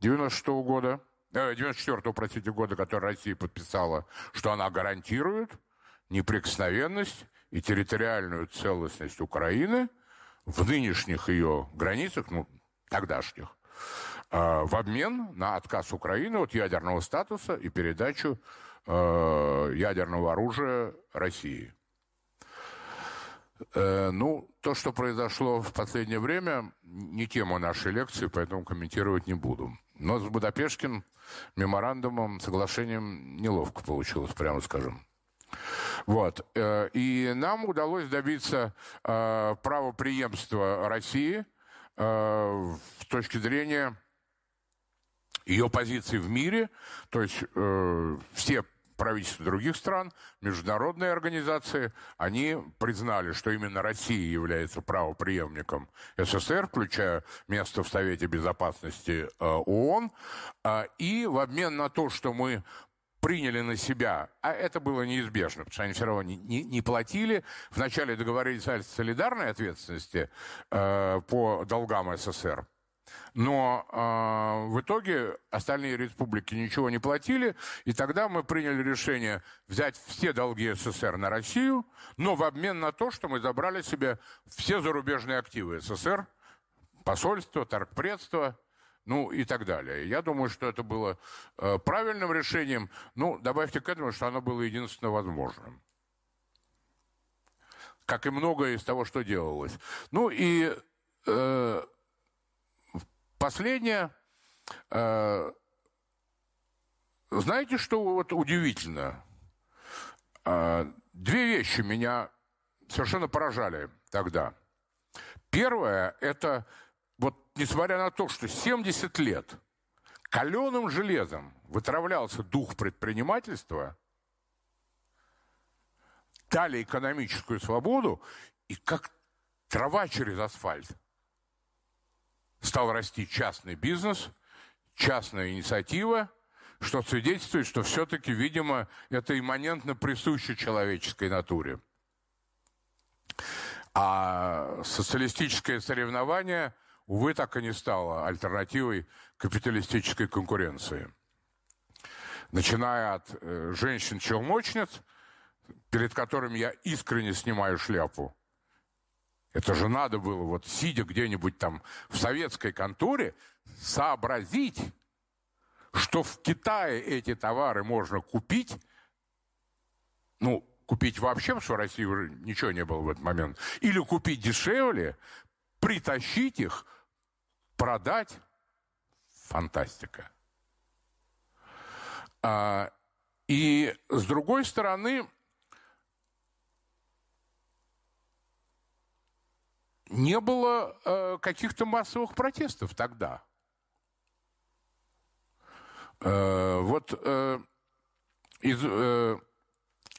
96 -го года – 94 простите, года, который Россия подписала, что она гарантирует неприкосновенность и территориальную целостность Украины в нынешних ее границах, ну, тогдашних, а, в обмен на отказ Украины от ядерного статуса и передачу э, ядерного оружия России. Э, ну, то, что произошло в последнее время, не тема нашей лекции, поэтому комментировать не буду. Но с Будапештским меморандумом, соглашением неловко получилось, прямо скажем. Вот. Э, и нам удалось добиться э, правоприемства России э, с точки зрения ее позиции в мире, то есть все правительства других стран, международные организации, они признали, что именно Россия является правоприемником СССР, включая место в Совете Безопасности ООН, и в обмен на то, что мы приняли на себя, а это было неизбежно, потому что они все равно не, не, не платили. Вначале договорились о солидарной ответственности э, по долгам СССР, но э, в итоге остальные республики ничего не платили, и тогда мы приняли решение взять все долги СССР на Россию, но в обмен на то, что мы забрали себе все зарубежные активы СССР, посольство, торгпредство, ну и так далее. Я думаю, что это было э, правильным решением. Ну, добавьте к этому, что оно было единственно возможным. Как и многое из того, что делалось. Ну и э, последнее. Э, знаете, что вот удивительно? Э, две вещи меня совершенно поражали тогда. Первое – это вот несмотря на то, что 70 лет каленым железом вытравлялся дух предпринимательства, дали экономическую свободу, и как трава через асфальт стал расти частный бизнес, частная инициатива, что свидетельствует, что все-таки, видимо, это имманентно присуще человеческой натуре. А социалистическое соревнование – увы, так и не стало альтернативой капиталистической конкуренции. Начиная от э, женщин-челночниц, перед которыми я искренне снимаю шляпу. Это же надо было, вот сидя где-нибудь там в советской конторе, сообразить, что в Китае эти товары можно купить, ну, купить вообще, потому что в России уже ничего не было в этот момент, или купить дешевле, притащить их продать – фантастика. А, и с другой стороны, не было э, каких-то массовых протестов тогда. Э, вот э, из э,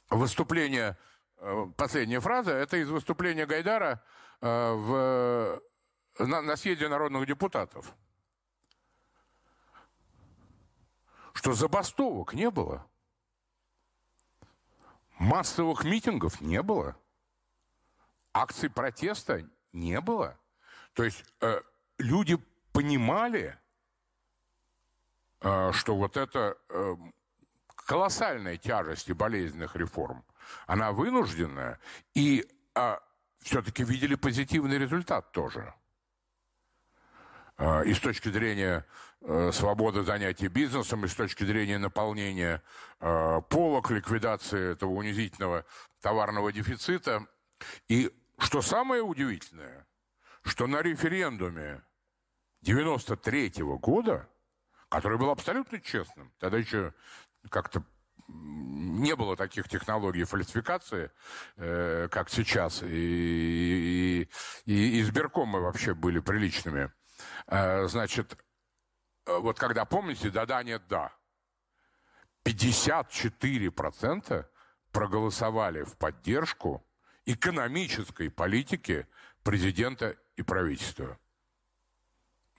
выступления, э, последняя фраза, это из выступления Гайдара э, в на, на съезде народных депутатов, что забастовок не было, массовых митингов не было, акций протеста не было. То есть э, люди понимали, э, что вот эта э, колоссальная тяжесть и болезненных реформ, она вынужденная, и э, все-таки видели позитивный результат тоже – а, и с точки зрения э, свободы занятия бизнесом, и с точки зрения наполнения э, полок, ликвидации этого унизительного товарного дефицита. И что самое удивительное, что на референдуме 93 -го года, который был абсолютно честным, тогда еще как-то не было таких технологий фальсификации, э, как сейчас, и, и, и избиркомы вообще были приличными – Э, значит, э, вот когда, помните, да-да, нет, да. 54% проголосовали в поддержку экономической политики президента и правительства.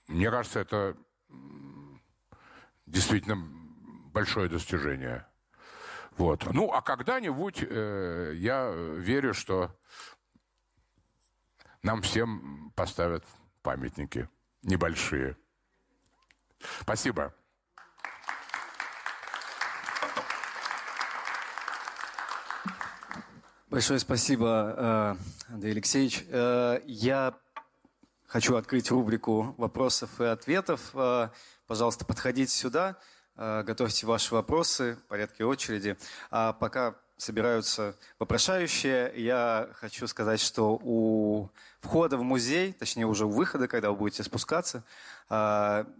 Мне кажется, это действительно большое достижение. Вот. Ну, а когда-нибудь э, я верю, что нам всем поставят памятники небольшие. Спасибо. Большое спасибо, э, Андрей Алексеевич. Э, я хочу открыть рубрику вопросов и ответов. Э, пожалуйста, подходите сюда, готовьте ваши вопросы в порядке очереди. А пока собираются вопрошающие, я хочу сказать, что у входа в музей, точнее уже у выхода, когда вы будете спускаться,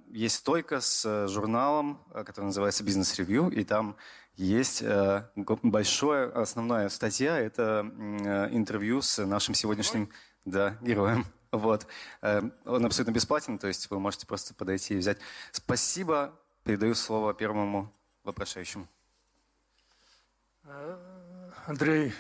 есть стойка с журналом, который называется «Бизнес-ревью», и там есть э, большая основная статья, это э, интервью с нашим сегодняшним да, героем. Вот. Э, он абсолютно бесплатен, то есть вы можете просто подойти и взять. Спасибо. Передаю слово первому вопрошающему. Андрей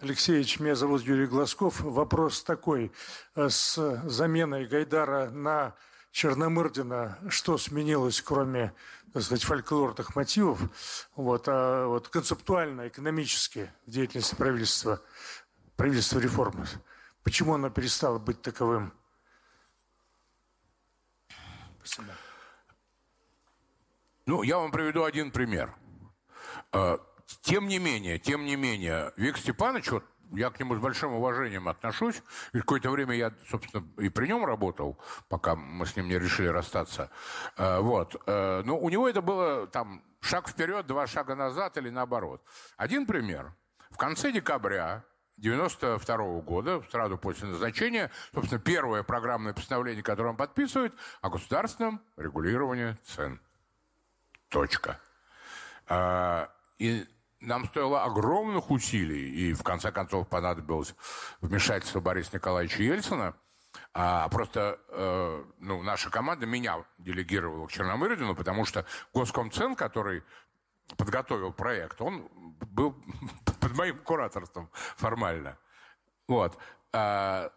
Алексеевич, меня зовут Юрий Глазков. Вопрос такой. С заменой Гайдара на Черномырдина что сменилось, кроме так сказать, фольклорных мотивов, вот, а вот концептуально, экономически в деятельности правительства, правительства реформы. Почему оно перестало быть таковым? Спасибо. Ну, я вам приведу один пример. А, тем не менее, тем не менее, Вик Степанович, вот я к нему с большим уважением отношусь. И какое-то время я, собственно, и при нем работал, пока мы с ним не решили расстаться. Э, вот. Э, но у него это было там шаг вперед, два шага назад или наоборот. Один пример. В конце декабря 92 -го года, сразу после назначения, собственно, первое программное постановление, которое он подписывает, о государственном регулировании цен. Точка. Э, и нам стоило огромных усилий, и в конце концов понадобилось вмешательство Бориса Николаевича Ельцина, а просто э, ну, наша команда меня делегировала к Черномырдину, потому что Госкомцен, который подготовил проект, он был под моим кураторством формально. Вот. А,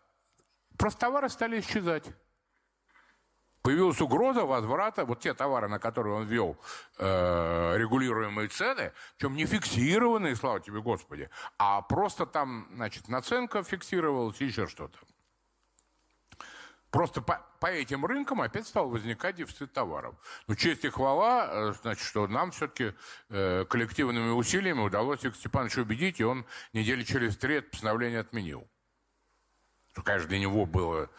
просто товары стали исчезать. Появилась угроза возврата, вот те товары, на которые он ввел э, регулируемые цены, чем не фиксированные, слава тебе Господи, а просто там, значит, наценка фиксировалась и еще что-то. Просто по, по этим рынкам опять стал возникать дефицит товаров. Но честь и хвала, э, значит, что нам все-таки э, коллективными усилиями удалось Виктор Степановича убедить, и он недели через три это постановление отменил. Что, конечно, для него было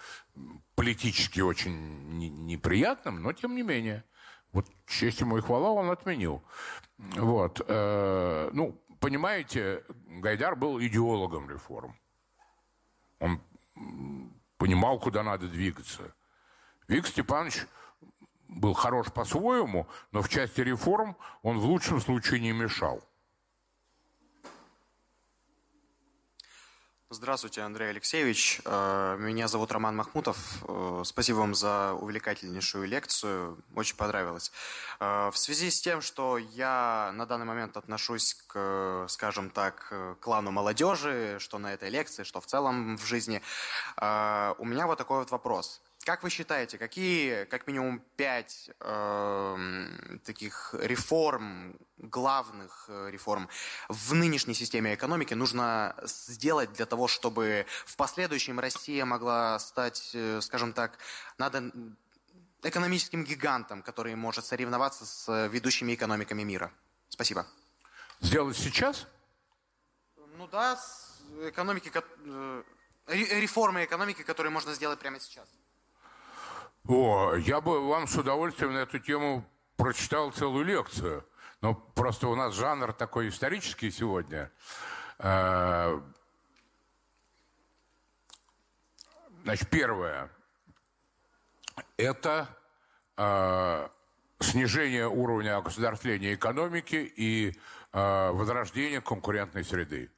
политически очень неприятным, но тем не менее. Вот честь ему и хвала он отменил. Вот. Э, ну, понимаете, Гайдар был идеологом реформ. Он понимал, куда надо двигаться. Виктор Степанович был хорош по-своему, но в части реформ он в лучшем случае не мешал. Здравствуйте, Андрей Алексеевич. Э, меня зовут Роман Махмутов. Э, спасибо вам за увлекательнейшую лекцию. Очень понравилось. Э, в связи с тем, что я на данный момент отношусь к, скажем так, клану молодежи, что на этой лекции, что в целом в жизни, у меня вот такой вот вопрос. Как вы считаете, какие, как минимум, пять э, таких реформ, главных э, реформ в нынешней системе экономики нужно сделать для того, чтобы в последующем Россия могла стать, э, скажем так, надо экономическим гигантом, который может соревноваться с ведущими экономиками мира? Спасибо. Сделать сейчас? Ну да, экономики, э, реформы экономики, которые можно сделать прямо сейчас. О, я бы вам с удовольствием на эту тему прочитал целую лекцию. Но просто у нас жанр такой исторический сегодня. Э, значит, первое. Это э, снижение уровня государствления экономики и э, возрождение конкурентной среды.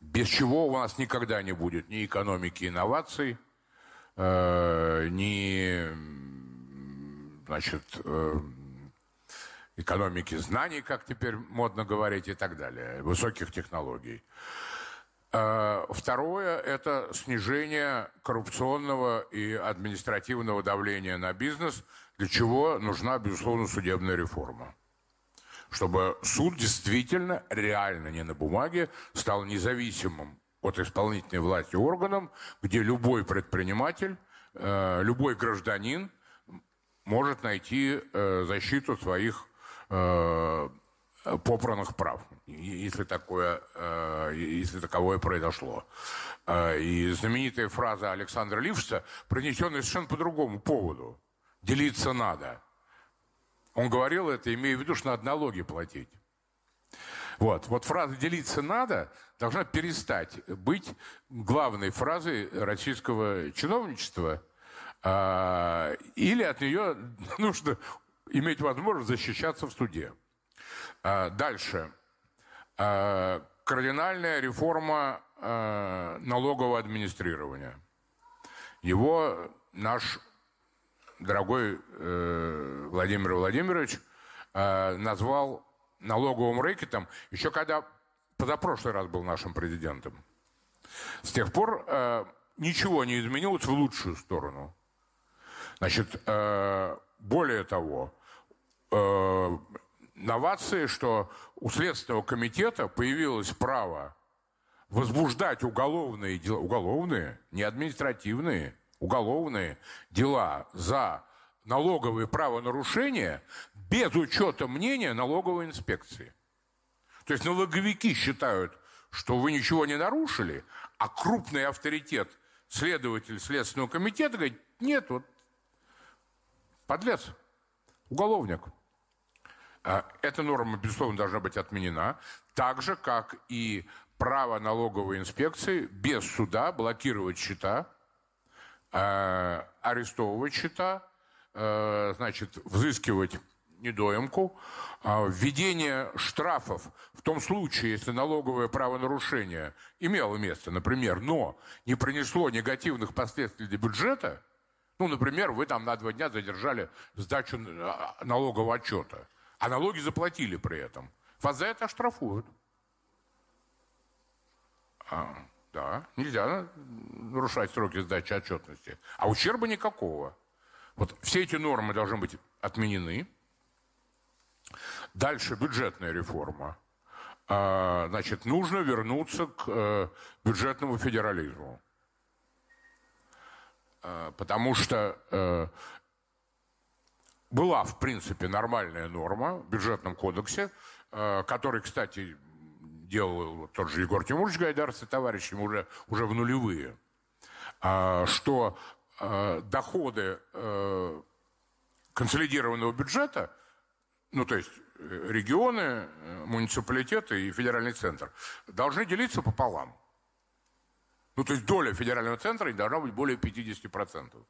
Без чего у нас никогда не будет ни экономики инноваций, э, ни значит, э, экономики знаний, как теперь модно говорить, и так далее, высоких технологий. Э, второе – это снижение коррупционного и административного давления на бизнес, для чего нужна, безусловно, судебная реформа. Чтобы суд действительно, реально, не на бумаге, стал независимым от исполнительной власти органом, где любой предприниматель, э, любой гражданин может найти э, защиту своих э, попранных прав, если, такое, если таковое произошло. И знаменитая фраза Александра Лившца, пронесенная совершенно по другому поводу. «Делиться надо». Он говорил это, имея в виду, что надо налоги платить. Вот. вот фраза «делиться надо» должна перестать быть главной фразой российского чиновничества, а, или от нее нужно иметь возможность защищаться в суде. А, дальше. А, кардинальная реформа налогового администрирования. Его наш дорогой э, Владимир Владимирович назвал налоговым рэкетом, еще когда позапрошлый раз был нашим президентом. С тех пор э, ничего не изменилось в лучшую сторону. Значит, э, более того, э, новации, что у Следственного комитета появилось право возбуждать уголовные дела, уголовные, не административные, уголовные дела за налоговые правонарушения без учета мнения налоговой инспекции. То есть налоговики считают, что вы ничего не нарушили, а крупный авторитет, следователь Следственного комитета говорит, нет, вот подлец, уголовник. А эта норма, безусловно, должна быть отменена, так же, как и право налоговой инспекции без суда блокировать счета, э, арестовывать счета, значит, взыскивать недоимку, а введение штрафов в том случае, если налоговое правонарушение имело место, например, но не принесло негативных последствий для бюджета, ну, например, вы там на два дня задержали сдачу а, налогового отчета, а налоги заплатили при этом. Вас за это оштрафуют. А, да, нельзя нарушать сроки сдачи отчетности. А ущерба никакого. Вот все эти нормы должны быть отменены. Дальше бюджетная реформа. А, значит, нужно вернуться к э, бюджетному федерализму. А, потому что э, была, в принципе, нормальная норма в бюджетном кодексе, э, который, кстати, делал тот же Егор Тимурович Гайдар с товарищем уже, уже в нулевые, а, что доходы консолидированного бюджета – ну то есть э, регионы, э, муниципалитеты и федеральный центр, должны делиться пополам. Ну то есть доля федерального центра должна быть более 50%.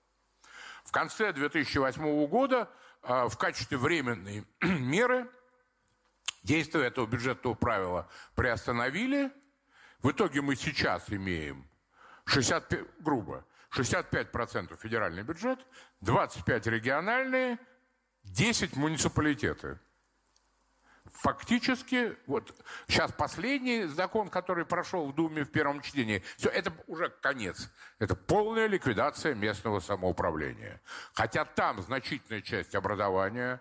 В конце 2008 года э, в качестве временной меры действие этого бюджетного правила приостановили. В итоге мы сейчас имеем 65, грубо, 65% федеральный бюджет, 25% региональные – 10 муниципалитеты. Фактически, вот сейчас последний закон, который прошел в Думе в первом чтении, все, это уже конец. Это полная ликвидация местного самоуправления. Хотя там значительная часть образования,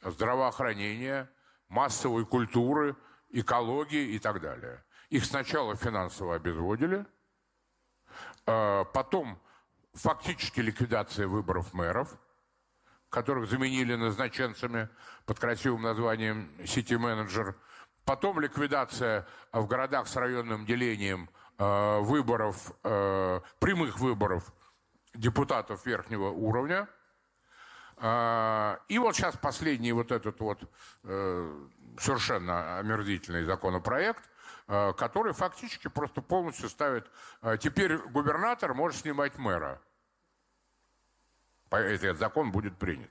здравоохранения, массовой культуры, экологии и так далее. Их сначала финансово обезводили, а потом фактически ликвидация выборов мэров – которых заменили назначенцами под красивым названием «Сити-менеджер». Потом ликвидация в городах с районным делением э, выборов, э, прямых выборов депутатов верхнего уровня. Э, и вот сейчас последний вот этот вот совершенно омерзительный законопроект, который фактически просто полностью ставит... Теперь губернатор может снимать мэра этот закон будет принят.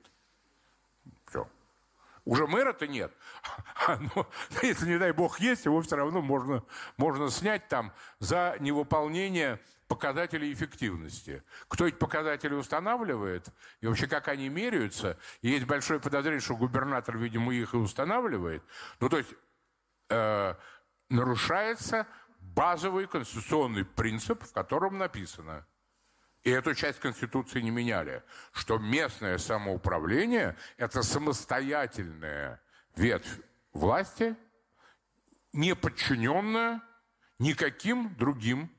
Все. Уже мэра-то нет. Но если, не дай бог, есть, его все равно можно, можно снять там за невыполнение показателей эффективности. Кто эти показатели устанавливает, и вообще как они меряются, и есть большое подозрение, что губернатор, видимо, их и устанавливает. Ну, то есть э, нарушается базовый конституционный принцип, в котором написано – и эту часть Конституции не меняли, что местное самоуправление – это самостоятельная ветвь власти, не подчиненная никаким другим.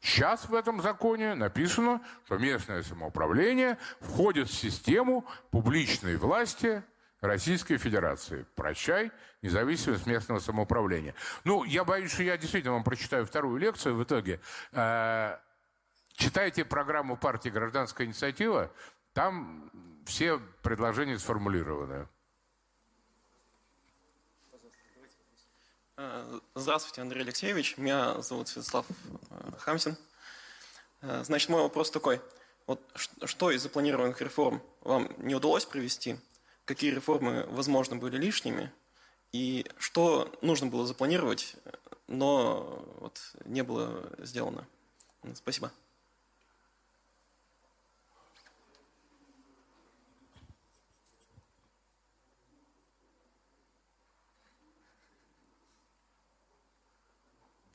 Сейчас в этом законе написано, что местное самоуправление входит в систему публичной власти Российской Федерации. Прощай, независимость местного самоуправления. Ну, я боюсь, что я действительно вам прочитаю вторую лекцию в итоге. Э, читайте программу партии «Гражданская инициатива», там все предложения сформулированы. Э, здравствуйте, Андрей Алексеевич. Меня зовут Святослав э, Хамсин. Значит, мой вопрос такой. Вот что из запланированных реформ вам не удалось провести – какие реформы, возможно, были лишними, и что нужно было запланировать, но вот не было сделано. Спасибо.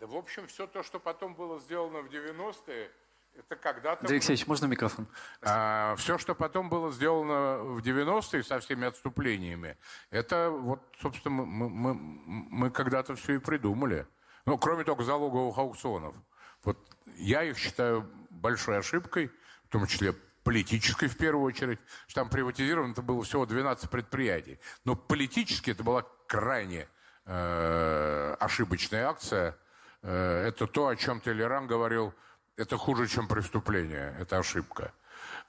Да, в общем, все то, что потом было сделано в 90-е, это когда-то... Андрей Алексеевич, можно микрофон? А, все, что потом было сделано в 90-е со всеми отступлениями, это вот, собственно, мы, мы, мы когда-то все и придумали. Ну, кроме только залоговых аукционов. Вот я их считаю большой ошибкой, в том числе политической в первую очередь, что там приватизировано это было всего 12 предприятий. Но политически это была крайне э, ошибочная акция. Э, это то, о чем Толеран говорил это хуже, чем преступление, это ошибка.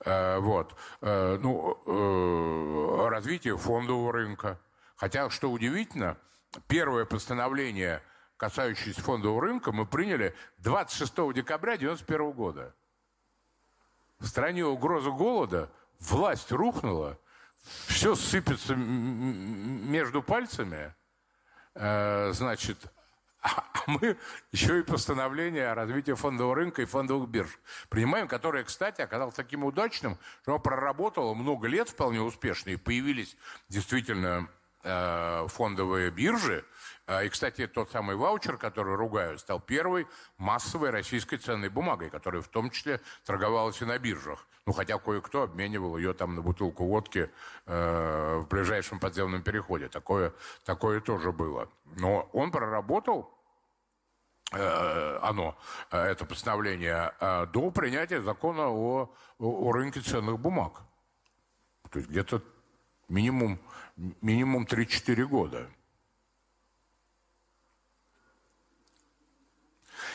Э, вот. Э, ну, развитие фондового рынка. Хотя, что удивительно, первое постановление, касающееся фондового рынка, мы приняли 26 декабря 1991 года. В стране угроза голода, власть рухнула, все сыпется между пальцами, значит, а мы еще и постановление о развитии фондового рынка и фондовых бирж принимаем, которое, кстати, оказалось таким удачным, что оно проработало много лет вполне успешно, и появились действительно э, фондовые биржи. Э, и, кстати, тот самый ваучер, который ругают, стал первой массовой российской ценной бумагой, которая в том числе торговалась и на биржах. Ну, хотя кое-кто обменивал ее там на бутылку водки э, в ближайшем подземном переходе. Такое, такое тоже было. Но он проработал оно, э, это постановление, э, до принятия закона о, о рынке ценных бумаг. То есть где-то минимум, минимум 3-4 года.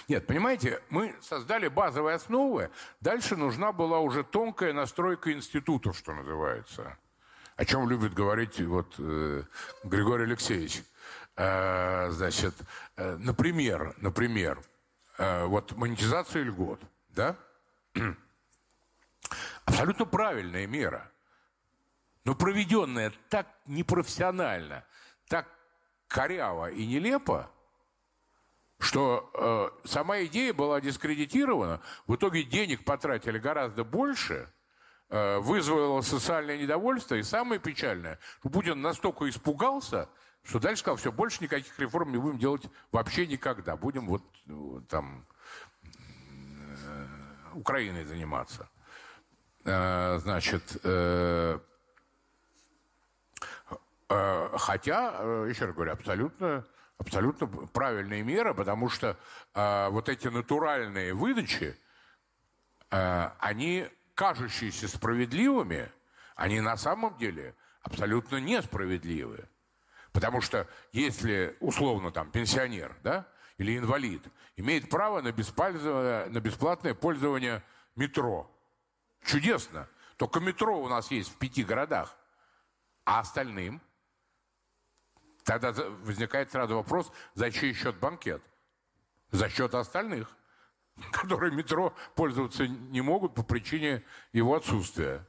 Нет, понимаете, мы создали базовые основы, дальше нужна была уже тонкая настройка института, что называется. О чем любит говорить вот, э, Григорий Алексеевич. Э, значит, э, например, например, э, вот монетизация льгот, да? Абсолютно правильная мера, но проведенная так непрофессионально, так коряво и нелепо, что э, сама идея была дискредитирована, в итоге денег потратили гораздо больше, э, вызвало социальное недовольство, и самое печальное, что Путин настолько испугался, что дальше сказал, все, больше никаких реформ не будем делать вообще никогда. Будем вот там э, Украиной заниматься. Э, значит, э, хотя, еще раз говорю, абсолютно, абсолютно правильная мера, потому что вот эти натуральные выдачи, они кажущиеся справедливыми, они на самом деле абсолютно несправедливые. Потому что если, условно, там, пенсионер, да, или инвалид имеет право на, бесплатное, на бесплатное пользование метро, чудесно. Только метро у нас есть в пяти городах. А остальным? Тогда возникает сразу вопрос, за чей счет банкет? За счет остальных, которые метро пользоваться не могут по причине его отсутствия.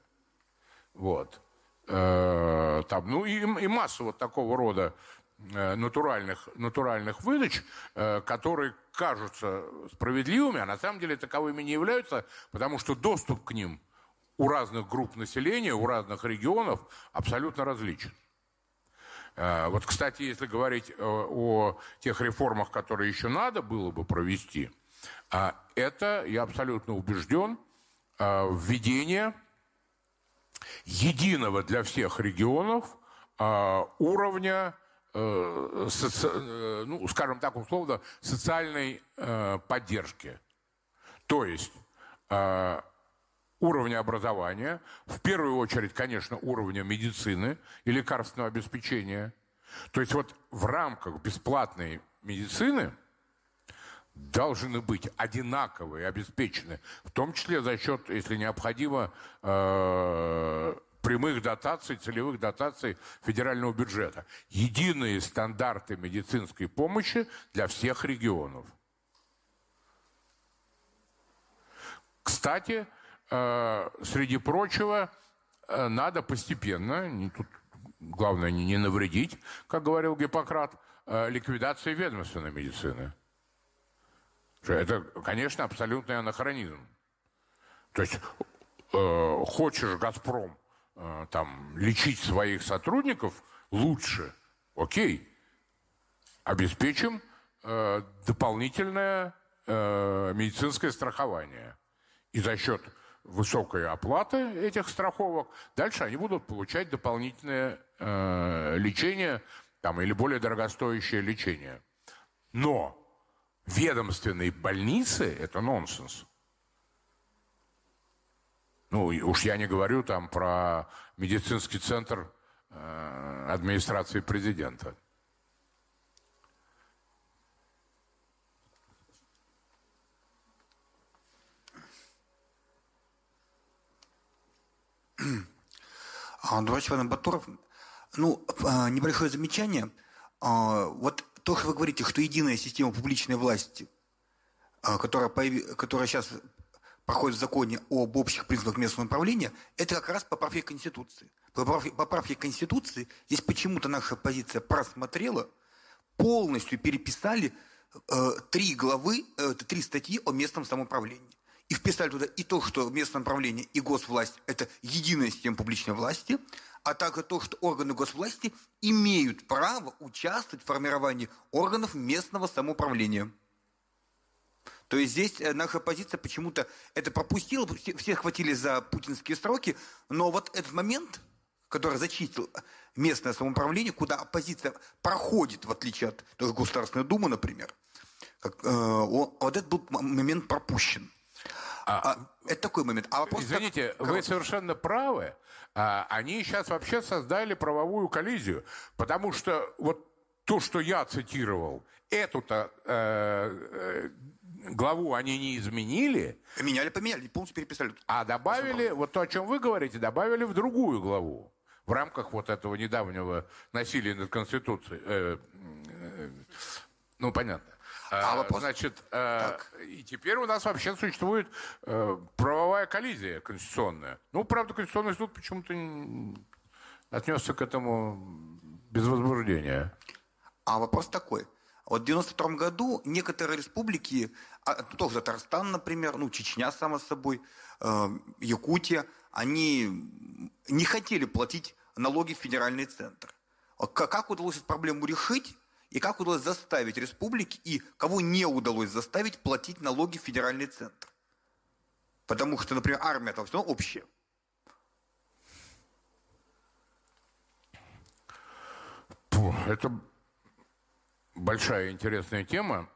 Вот. Э, там, ну и, и массу вот такого рода э, натуральных, натуральных выдач, э, которые кажутся справедливыми, а на самом деле таковыми не являются, потому что доступ к ним у разных групп населения, у разных регионов абсолютно различен. Вот, кстати, если говорить о тех реформах, которые еще надо было бы провести, это, я абсолютно убежден, введение единого для всех регионов а, уровня, э, э, ну, скажем так, условно, социальной э, поддержки. То есть уровня образования, в первую очередь, конечно, уровня медицины и лекарственного обеспечения. То есть вот в рамках бесплатной медицины должны быть одинаковые, обеспечены, в том числе за счет, если необходимо, э, прямых дотаций, целевых дотаций федерального бюджета. Единые стандарты медицинской помощи для всех регионов. Кстати, э, среди прочего, э, надо постепенно, тут главное не навредить, как говорил Гиппократ, ликвидации ведомственной медицины. Это, конечно, абсолютный анахронизм. То есть хочешь «Газпром» там лечить своих сотрудников лучше, окей, обеспечим дополнительное медицинское страхование – и за счет высокой оплаты этих страховок дальше они будут получать дополнительное э, лечение там, или более дорогостоящее лечение. Но ведомственные больницы – это нонсенс. Ну, уж я не говорю там про медицинский центр э, администрации президента. Товарищ Иван Батуров, ну, а, небольшое замечание. А, вот то, что вы говорите, что единая система публичной власти, а, которая, появ... которая сейчас проходит в законе об общих принципах местного управления, это как раз поправки Конституции. По поправке Конституции здесь почему-то наша позиция просмотрела, полностью переписали э, три главы, э, три статьи о местном самоуправлении и вписали туда и то, что местное направление и госвласть – это единая система публичной власти, а также то, что органы госвласти имеют право участвовать в формировании органов местного самоуправления. То есть здесь э, наша позиция почему-то это пропустила, все хватили за путинские сроки, но вот этот момент, который зачистил местное самоуправление, куда оппозиция проходит, в отличие от той Государственной Думы, например, как, э, вот этот был момент пропущен. А, а, это такой момент. А вопрос Извините, как... вы совершенно правы. А, они сейчас вообще создали правовую коллизию, потому что вот то, что я цитировал, эту-то э, э, главу они не изменили. Меняли, поменяли, полностью переписали. А добавили, вот то, о чем вы говорите, добавили в другую главу. В рамках вот этого недавнего насилия над Конституцией. Э, э, ну, понятно. А, а вопрос... Значит, э, и теперь у нас вообще существует э, правовая коллизия конституционная. Ну, правда, Конституционный суд почему-то отнесся к этому без возбуждения. А вопрос такой. Вот в 92 году некоторые республики, а, тоже Татарстан, например, ну, Чечня, само собой, э, Якутия, они не хотели платить налоги в федеральный центр. Как удалось эту проблему решить? И как удалось заставить республики и кого не удалось заставить платить налоги в федеральный центр. Потому что, например, армия там все равно общая. Это большая интересная тема.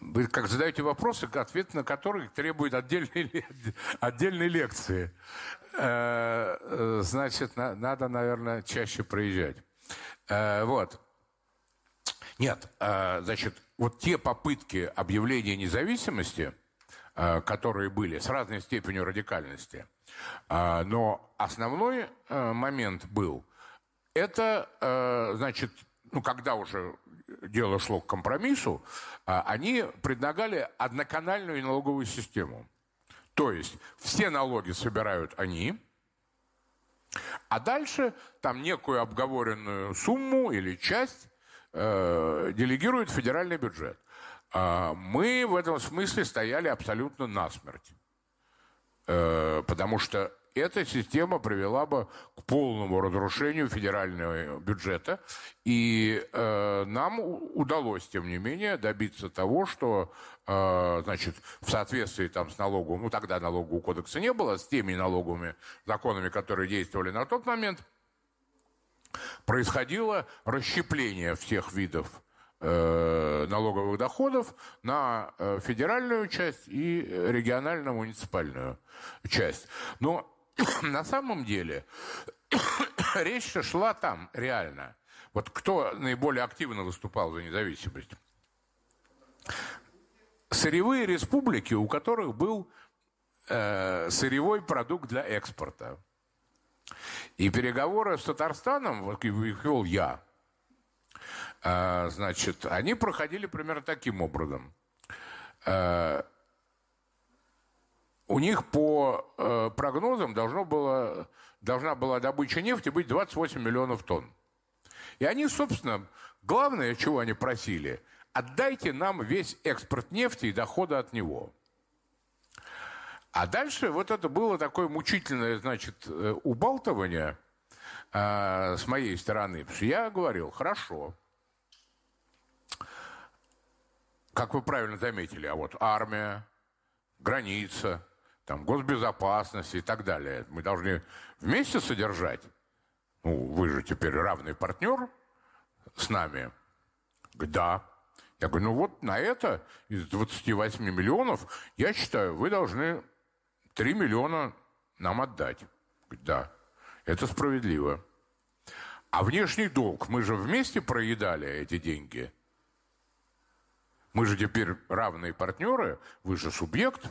Вы как задаете вопросы, ответ на которые требует отдельной, отдельной лекции. Э, э, значит, надо, наверное, чаще проезжать. Э, вот. Нет, а, значит, вот те попытки объявления независимости, а, которые были с разной степенью радикальности, а, но основной момент был, это, значит, ну, когда уже дело шло к компромиссу, они предлагали одноканальную налоговую систему. То есть все налоги собирают они, а дальше там некую обговоренную сумму или часть э, делегирует федеральный бюджет. А мы в этом смысле стояли абсолютно насмерть. Э, потому что эта система привела бы к полному разрушению федерального бюджета. И э, нам удалось, тем не менее, добиться того, что э, значит, в соответствии там, с налоговым, ну тогда налогового кодекса не было, с теми налоговыми законами, которые действовали на тот момент – происходило расщепление всех видов э, налоговых доходов на э, федеральную часть и регионально-муниципальную часть. Но на самом деле речь шла там реально. Вот кто наиболее активно выступал за независимость? Сырьевые республики, у которых был э, сырьевой продукт для экспорта. И переговоры с Татарстаном, их вел я, э, значит, они проходили примерно таким образом. Э, у них по э, прогнозам должно было, должна была добыча нефти быть 28 миллионов тонн. И они, собственно, главное, чего они просили, отдайте нам весь экспорт нефти и доходы от него. А дальше вот это было такое мучительное, значит, э, убалтывание э, с моей стороны. Потому что я говорил, хорошо, как вы правильно заметили, а вот армия, граница, там, госбезопасность и так далее. Мы должны вместе содержать. Ну, вы же теперь равный партнер с нами. Да. Я говорю, ну вот на это из 28 миллионов, я считаю, вы должны 3 миллиона нам отдать. Да, это справедливо. А внешний долг, мы же вместе проедали эти деньги. Мы же теперь равные партнеры, вы же субъект.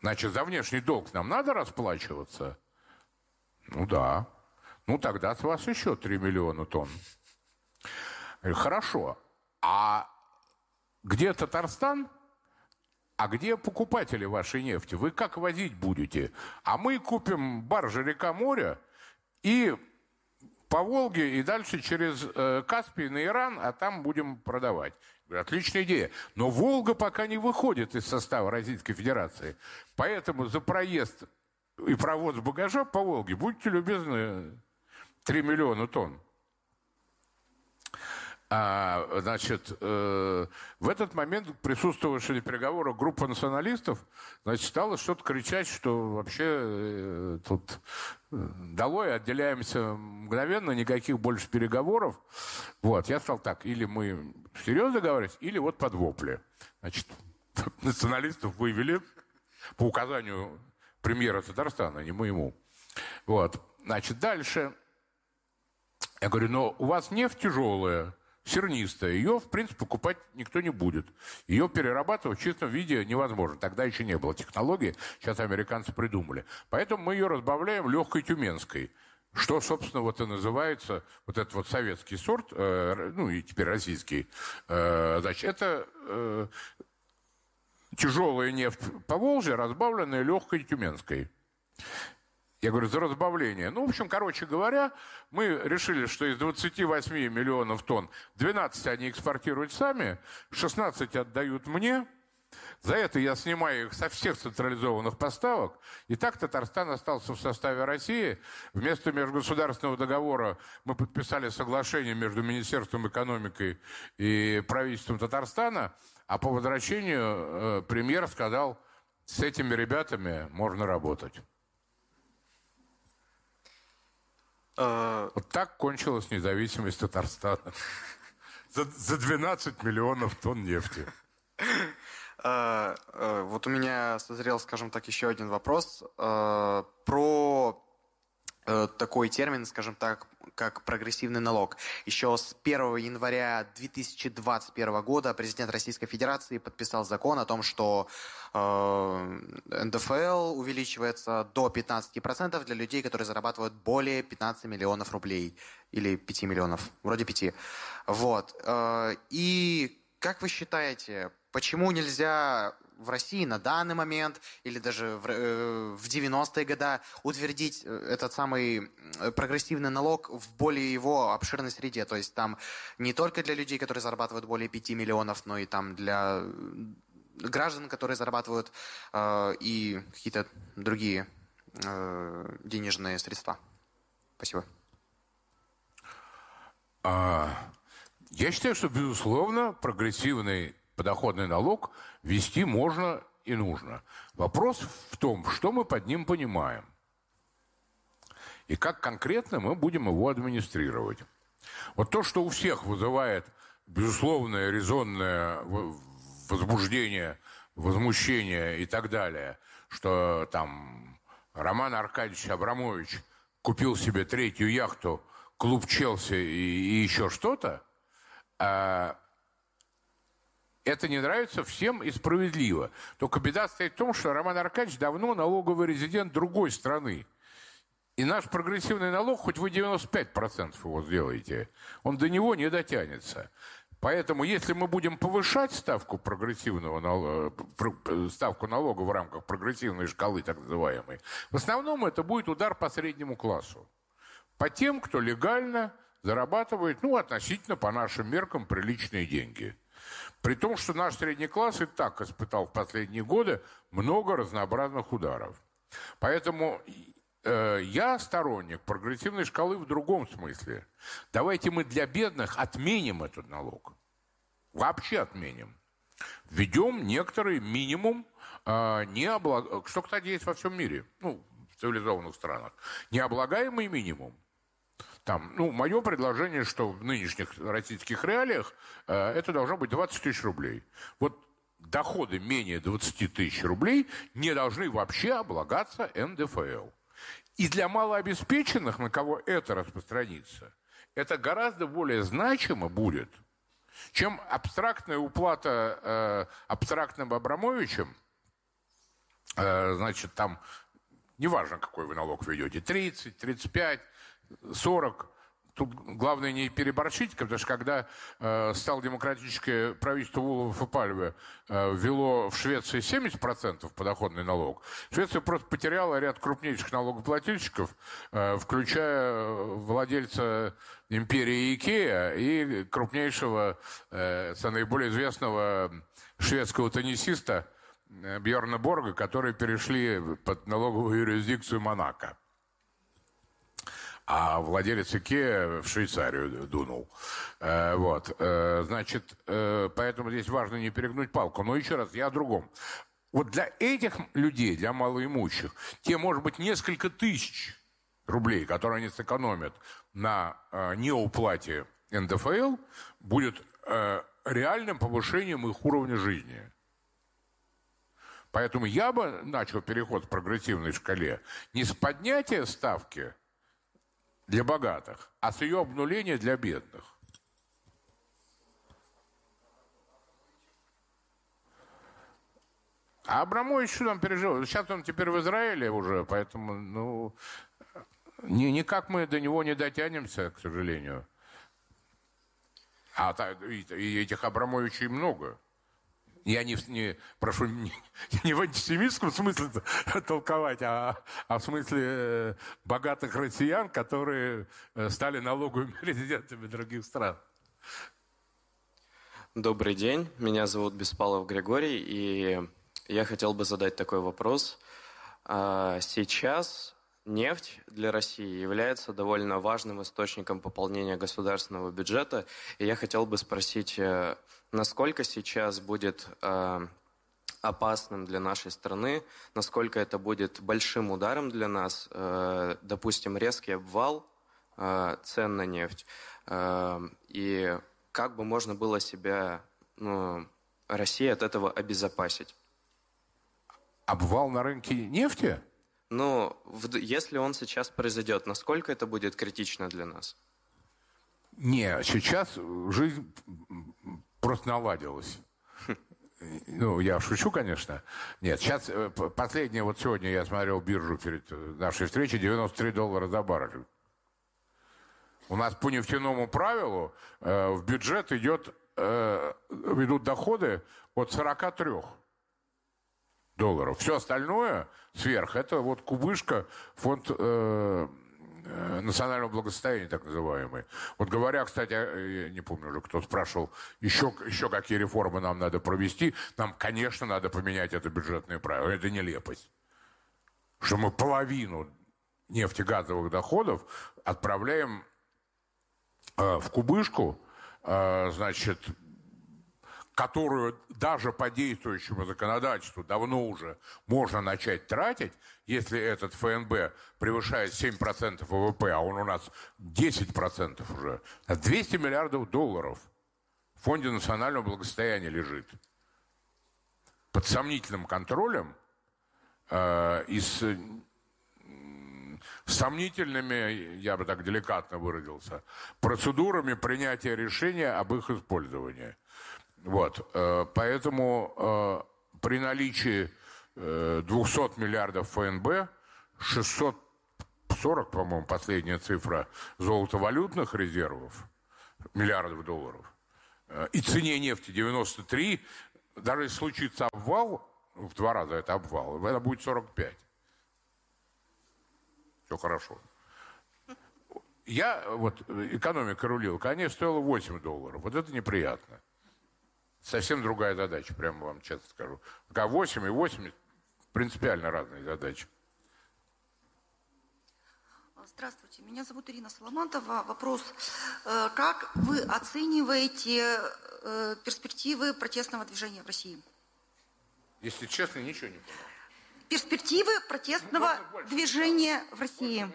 Значит, за внешний долг нам надо расплачиваться? Ну да. Ну тогда с вас еще 3 миллиона тонн. Хорошо. А где Татарстан? А где покупатели вашей нефти? Вы как возить будете? А мы купим баржи река моря и по Волге и дальше через э, Каспий на Иран, а там будем продавать. Отличная идея. Но Волга пока не выходит из состава Российской Федерации. Поэтому за проезд и провоз багажа по Волге будьте любезны 3 миллиона тонн. А, значит, э, в этот момент присутствовавшая на переговорах группа националистов значит, стала что-то кричать, что вообще э, тут э, долой, отделяемся мгновенно, никаких больше переговоров. Вот, я сказал так, или мы серьезно говорить, или вот под вопли. Значит, националистов вывели по указанию премьера Татарстана, не моему. Вот, значит, дальше. Я говорю, но у вас нефть тяжелая, сернистая. Ее, в принципе, покупать никто не будет. Ее перерабатывать в чистом виде невозможно. Тогда еще не было технологии, сейчас американцы придумали. Поэтому мы ее разбавляем легкой тюменской. Что, собственно, вот и называется вот этот вот советский сорт, э, ну и теперь российский, э, значит, это э, тяжелая нефть по Волжье, разбавленная легкой тюменской. Я говорю, за разбавление. Ну, в общем, короче говоря, мы решили, что из 28 миллионов тонн 12 они экспортируют сами, 16 отдают мне. За это я снимаю их со всех централизованных поставок. И так Татарстан остался в составе России. Вместо межгосударственного договора мы подписали соглашение между Министерством экономики и правительством Татарстана. А по возвращению э, премьер сказал, с этими ребятами можно работать. А, вот так кончилась независимость Татарстана. За, за 12 миллионов тонн нефти. А, а, вот у меня созрел, скажем так, еще один вопрос про э, такой термин, скажем так, как прогрессивный налог. Еще с 1 января 2021 года президент Российской Федерации подписал закон о том, что э, НДФЛ увеличивается до 15% для людей, которые зарабатывают более 15 миллионов рублей. Или 5 миллионов, вроде 5. Вот. Э, и как вы считаете, почему нельзя в России на данный момент или даже в, э, в 90-е годы утвердить э, этот самый э, прогрессивный налог в более его обширной среде. То есть там не только для людей, которые зарабатывают более 5 миллионов, но и там для граждан, которые зарабатывают э, и какие-то другие э, денежные средства. Спасибо. А, я считаю, что, безусловно, прогрессивный подоходный налог вести можно и нужно. Вопрос в том, что мы под ним понимаем. И как конкретно мы будем его администрировать. Вот то, что у всех вызывает безусловное резонное возбуждение, возмущение и так далее, что там Роман Аркадьевич Абрамович купил себе третью яхту, клуб Челси и, и еще что-то, а, это не нравится всем и справедливо. Только беда стоит в том, что Роман Аркадьевич давно налоговый резидент другой страны. И наш прогрессивный налог, хоть вы 95% его сделаете, он до него не дотянется. Поэтому, если мы будем повышать ставку прогрессивного налога, ставку налога в рамках прогрессивной шкалы, так называемой, в основном это будет удар по среднему классу. По тем, кто легально зарабатывает, ну, относительно по нашим меркам, приличные деньги. При том, что наш средний класс и так испытал в последние годы много разнообразных ударов. Поэтому э, я сторонник прогрессивной шкалы в другом смысле. Давайте мы для бедных отменим этот налог. Вообще отменим. Введем некоторый минимум э, не облаг... что, кстати, есть во всем мире, ну, в цивилизованных странах. Необлагаемый минимум. Там, ну, мое предложение, что в нынешних российских реалиях э, это должно быть 20 тысяч рублей. Вот доходы менее 20 тысяч рублей не должны вообще облагаться НДФЛ. И для малообеспеченных, на кого это распространится, это гораздо более значимо будет, чем абстрактная уплата э, абстрактным Абрамовичем, э, значит, там, неважно, какой вы налог ведете, 30, 35, 40. Тут главное не переборщить, потому что когда э, стал демократическое правительство Улова и Пальве э, ввело в Швеции 70% подоходный налог, Швеция просто потеряла ряд крупнейших налогоплательщиков, э, включая владельца империи Икея и крупнейшего, э, наиболее известного шведского теннисиста э, Бьорна Борга, которые перешли под налоговую юрисдикцию Монако а владелец Икеа в Швейцарию дунул. Э, вот. Э, значит, э, поэтому здесь важно не перегнуть палку. Но еще раз, я о другом. Вот для этих людей, для малоимущих, те, может быть, несколько тысяч рублей, которые они сэкономят на неуплате НДФЛ, будет реальным повышением их уровня жизни. Поэтому я бы начал переход в прогрессивной шкале не с поднятия ставки – для богатых, а с ее обнуления для бедных. А Абрамович что там пережил? Сейчас он теперь в Израиле уже, поэтому, ну, ни, никак мы до него не дотянемся, к сожалению. А и, и этих Абрамовичей много. Я не, не прошу не, не в антисемитском смысле толковать, а, а в смысле э, богатых россиян, которые э, стали налоговыми резидентами других стран. Добрый день, меня зовут Беспалов Григорий, и я хотел бы задать такой вопрос. А, сейчас нефть для России является довольно важным источником пополнения государственного бюджета, и я хотел бы спросить, э, насколько сейчас будет э, опасным для нашей страны, насколько это будет большим ударом для нас, э, допустим, резкий обвал э, цен на нефть, э, и как бы можно было себя, ну, России от этого обезопасить. Обвал на рынке нефти? Ну, в, если он сейчас произойдет, насколько это будет критично для нас? Не, сейчас жизнь просто наладилось. Ну, я шучу, конечно. Нет, сейчас, э, последнее, вот сегодня я смотрел биржу перед э, нашей встречей, 93 доллара за баррель. У нас по нефтяному правилу э, в бюджет идет, э, ведут доходы от 43 долларов. Все остальное сверх, это вот кубышка, фонд Э, национального благосостояния, так называемый. Вот говоря, кстати, я не помню уже, кто спрашивал, еще, еще какие реформы нам надо провести, нам, конечно, надо поменять это бюджетное правило. Это нелепость. Что мы половину нефтегазовых доходов отправляем э, в кубышку, э, значит, которую даже по действующему законодательству давно уже можно начать тратить, если этот ФНБ превышает 7% ВВП, а он у нас 10% уже, 200 миллиардов долларов в Фонде национального благосостояния лежит под сомнительным контролем э, и с сомнительными, я бы так деликатно выразился, процедурами принятия решения об их использовании. Вот. Э, поэтому э, при наличии 200 э, миллиардов ФНБ, 640, по-моему, последняя цифра золотовалютных резервов, миллиардов долларов, и цене нефти 93, даже если случится обвал, в два раза это обвал, это будет 45. Все хорошо. Я, вот, экономика рулил, конечно, стоила 8 долларов. Вот это неприятно. Совсем другая задача, прямо вам честно скажу. Пока 8 и 8 принципиально разные задачи. Здравствуйте, меня зовут Ирина Соломантова. Вопрос. Э, как вы оцениваете э, перспективы протестного движения в России? Если честно, ничего не понимаю. Перспективы протестного ну, движения в России.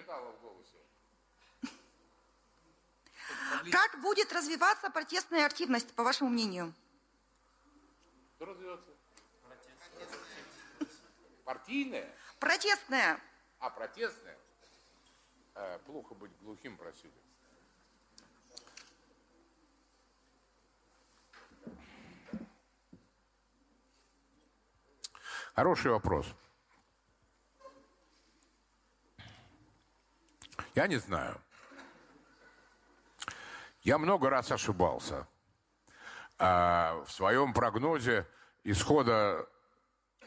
Как будет развиваться протестная активность, по вашему мнению? Что развиваться? Партийная? Протестная. А, протестная? Э, плохо быть глухим, просили. Хороший вопрос. Я не знаю. Я много раз ошибался а, в своем прогнозе исхода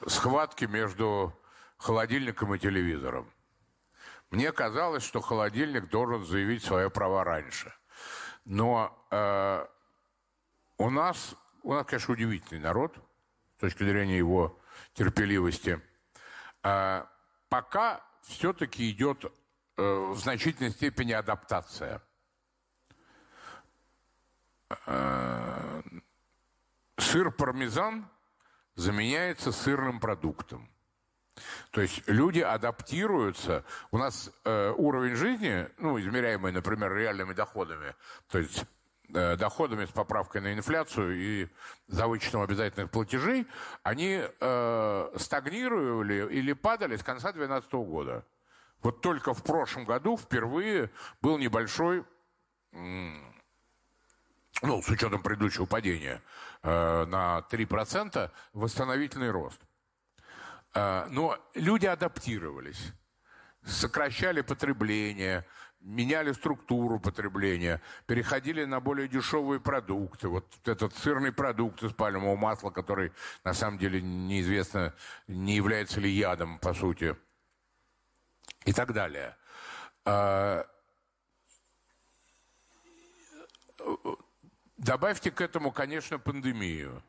схватки между холодильником и телевизором. Мне казалось, что холодильник должен заявить свои права раньше. Но э, у нас, у нас, конечно, удивительный народ с точки зрения его терпеливости. Э, пока все-таки идет э, в значительной степени адаптация. Э, сыр пармезан заменяется сырным продуктом. То есть люди адаптируются. У нас э, уровень жизни, ну, измеряемый, например, реальными доходами, то есть э, доходами с поправкой на инфляцию и за вычетом обязательных платежей, они э, стагнировали или падали с конца 2012 года. Вот только в прошлом году впервые был небольшой ну, с учетом предыдущего падения, на 3% восстановительный рост. Э, но люди адаптировались, сокращали потребление, меняли структуру потребления, переходили на более дешевые продукты. Вот этот сырный продукт из пальмового масла, который на самом деле неизвестно, не является ли ядом, по сути, и так далее. Добавьте к этому, конечно, пандемию,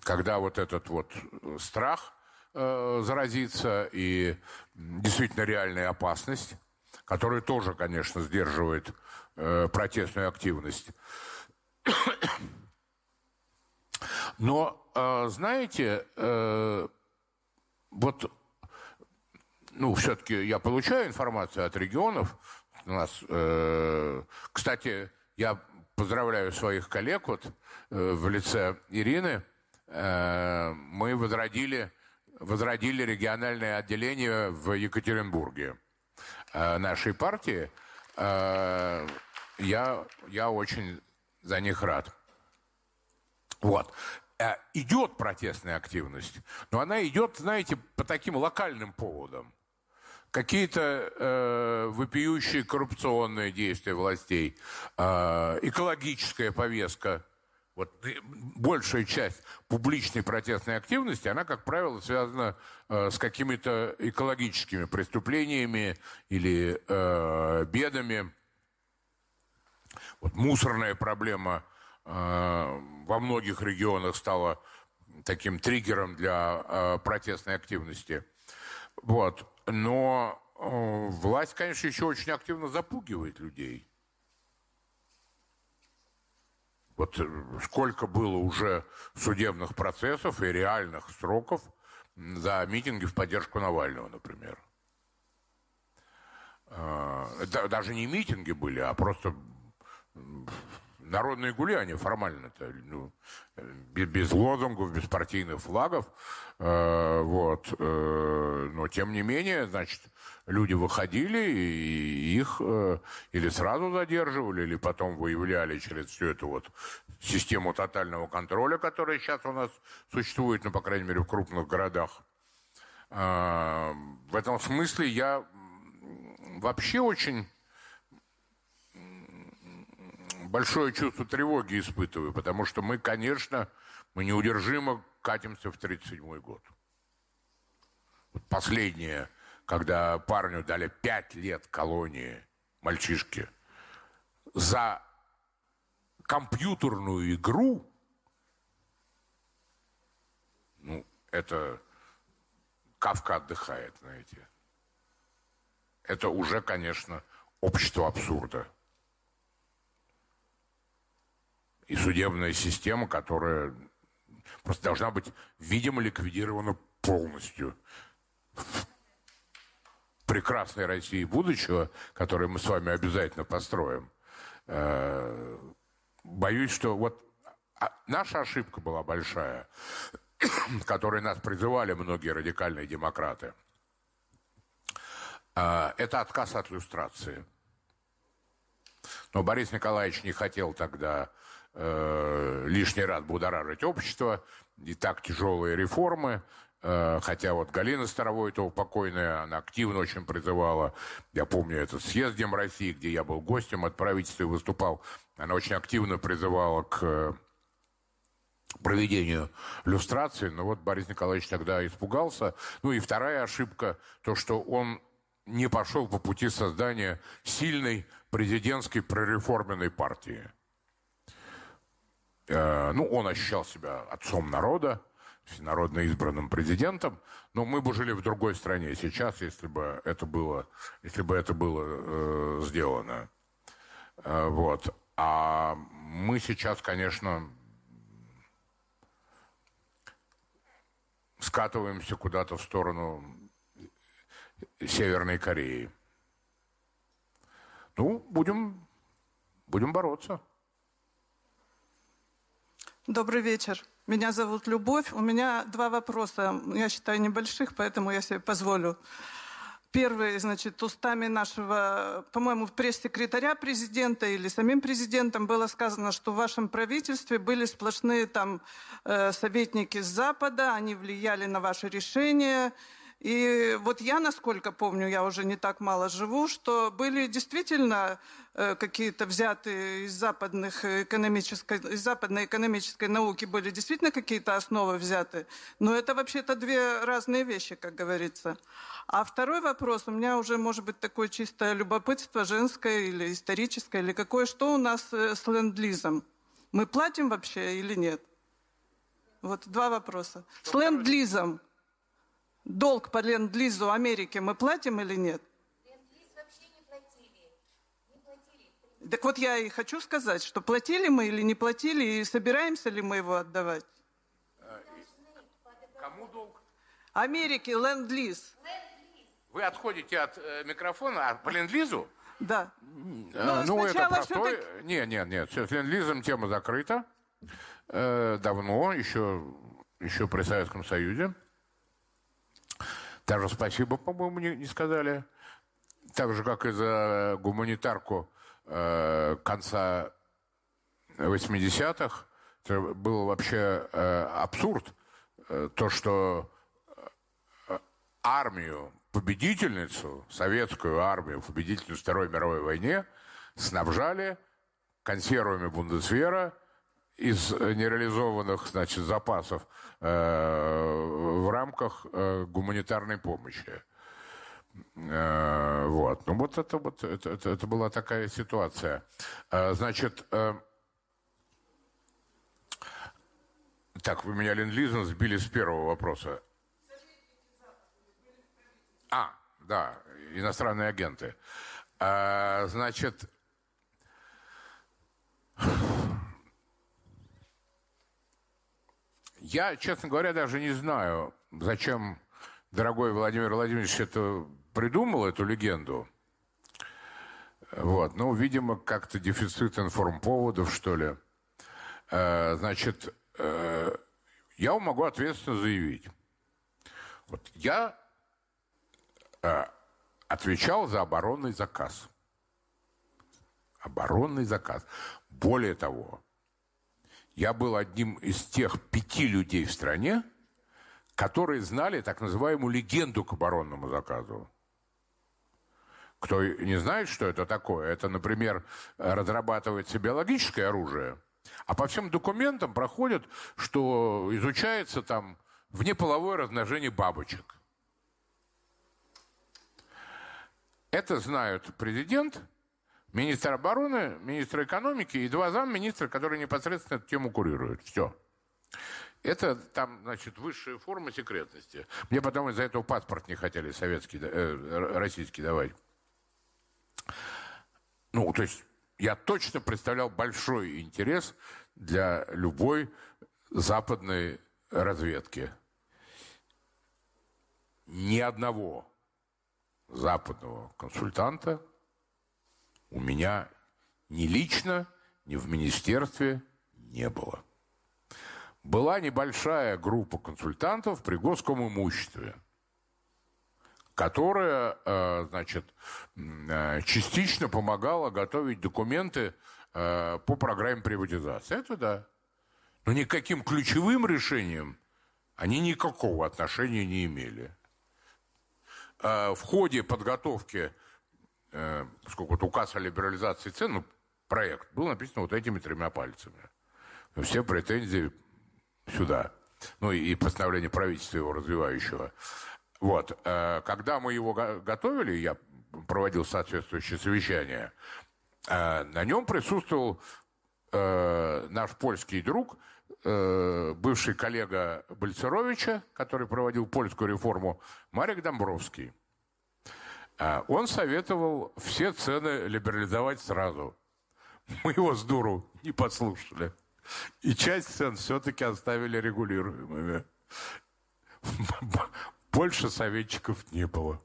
когда вот этот вот страх э, заразиться и действительно реальная опасность, которая тоже, конечно, сдерживает э, протестную активность. Но, э, знаете, э, вот, ну, все-таки я получаю информацию от регионов. У нас, э, кстати, я поздравляю своих коллег вот, э, в лице Ирины. Э, мы возродили, возродили региональное отделение в Екатеринбурге э, нашей партии. Я, я очень за них рад. Вот. Идет протестная активность, но она идет, знаете, по таким локальным поводам какие-то э, вопиющие коррупционные действия властей, э, экологическая повестка. Вот большая часть публичной протестной активности, она, как правило, связана э, с какими-то экологическими преступлениями или э, бедами. Вот мусорная проблема э, во многих регионах стала таким триггером для э, протестной активности. Вот. Но э, власть, конечно, еще очень активно запугивает людей. Вот э, сколько было уже судебных процессов и реальных сроков за митинги в поддержку Навального, например. Э, даже не митинги были, а просто народные гуляния формально-то, ну, без, без лозунгов, без партийных флагов, э, вот, э, но тем не менее, значит, люди выходили и их э, или сразу задерживали, или потом выявляли через всю эту вот систему тотального контроля, которая сейчас у нас существует, ну, по крайней мере, в крупных городах. Э, в этом смысле я вообще очень большое чувство тревоги испытываю, потому что мы, конечно, мы неудержимо катимся в 1937 год. Вот последнее, когда парню дали пять лет колонии, мальчишки, за компьютерную игру, ну, это Кавка отдыхает, знаете. Это уже, конечно, общество абсурда. И судебная система, которая просто должна быть, видимо, ликвидирована полностью. Прекрасной России будущего, которую мы с вами обязательно построим. Э, боюсь, что вот а, наша ошибка была большая, которой нас призывали многие радикальные демократы. Э, это отказ от иллюстрации. Но Борис Николаевич не хотел тогда э, лишний раз будоражить общество, и так тяжелые реформы, э, хотя вот Галина Старовойтова покойная, она активно очень призывала, я помню этот съезд Дем России, где я был гостем от правительства и выступал, она очень активно призывала к проведению люстрации, но вот Борис Николаевич тогда испугался. Ну и вторая ошибка, то, что он не пошел по пути создания сильной президентской прореформенной партии. Э, ну, он ощущал себя отцом народа, всенародно избранным президентом, но мы бы жили в другой стране сейчас, если бы это было, если бы это было э, сделано. Э, вот. А мы сейчас, конечно, скатываемся куда-то в сторону Северной Кореи. Ну, будем, будем бороться. Добрый вечер. Меня зовут Любовь. У меня два вопроса. Я считаю небольших, поэтому я себе позволю. Первый, значит, устами нашего, по-моему, пресс-секретаря президента или самим президентом было сказано, что в вашем правительстве были сплошные там э, советники с Запада, они влияли на ваши решения, и вот я, насколько помню, я уже не так мало живу, что были действительно э, какие-то взятые из, западных экономической, из западной экономической науки, были действительно какие-то основы взяты. Но это вообще-то две разные вещи, как говорится. А второй вопрос, у меня уже может быть такое чистое любопытство, женское или историческое, или какое, что у нас э, с ленд-лизом? Мы платим вообще или нет? Вот два вопроса. С ленд-лизом долг по ленд-лизу Америки мы платим или нет? Так вот я и хочу сказать, что платили мы или не платили, и собираемся ли мы его отдавать? Кому долг? Америке ленд-лиз. Вы отходите от э, микрофона, а по ленд-лизу? Да. Э, ну, это простой... Нет, нет, нет. С ленд-лизом тема закрыта. Э, давно, еще, еще при Советском Союзе. Даже спасибо, по-моему, не, не сказали. Так же, как и за гуманитарку э, конца 80-х. Это был вообще э, абсурд. Э, то, что э, армию, победительницу, советскую армию, победительницу Второй мировой войне, снабжали консервами Бундесвера – из нереализованных значит, запасов э, в рамках э, гуманитарной помощи. Э, вот. Ну вот это, вот это, это, это была такая ситуация. Э, значит, э, так, вы меня ленд сбили с первого вопроса. А, да, иностранные агенты. Э, значит, Я, честно говоря, даже не знаю, зачем дорогой Владимир Владимирович это придумал, эту легенду. Вот. Ну, видимо, как-то дефицит информповодов, что ли. Э, значит, э, я могу ответственно заявить. Вот я э, отвечал за оборонный заказ. Оборонный заказ. Более того, я был одним из тех пяти людей в стране, которые знали так называемую легенду к оборонному заказу. Кто не знает, что это такое, это, например, разрабатывается биологическое оружие, а по всем документам проходит, что изучается там внеполовое размножение бабочек. Это знают президент, министр обороны, министр экономики и два замминистра, которые непосредственно эту тему курируют. Все. Это там, значит, высшая форма секретности. Мне потом из-за этого паспорт не хотели советский, э, российский давать. Ну, то есть я точно представлял большой интерес для любой западной разведки. Ни одного западного консультанта у меня ни лично, ни в министерстве не было. Была небольшая группа консультантов при Госком имуществе, которая, э, значит, э, частично помогала готовить документы э, по программе приватизации. Это да. Но никаким ключевым решением они никакого отношения не имели. В ходе подготовки э, сколько вот указ о либерализации цен, ну, проект, был написан вот этими тремя пальцами. Все претензии сюда. Ну и постановление правительства его развивающего. Вот. Э, когда мы его готовили, я проводил соответствующее совещание, э, на нем присутствовал э, наш польский друг, бывший коллега Бальцеровича, который проводил польскую реформу, Марик Домбровский. А он советовал все цены либерализовать сразу. Мы его с дуру не послушали. И часть цен все-таки оставили регулируемыми. Больше советчиков не было.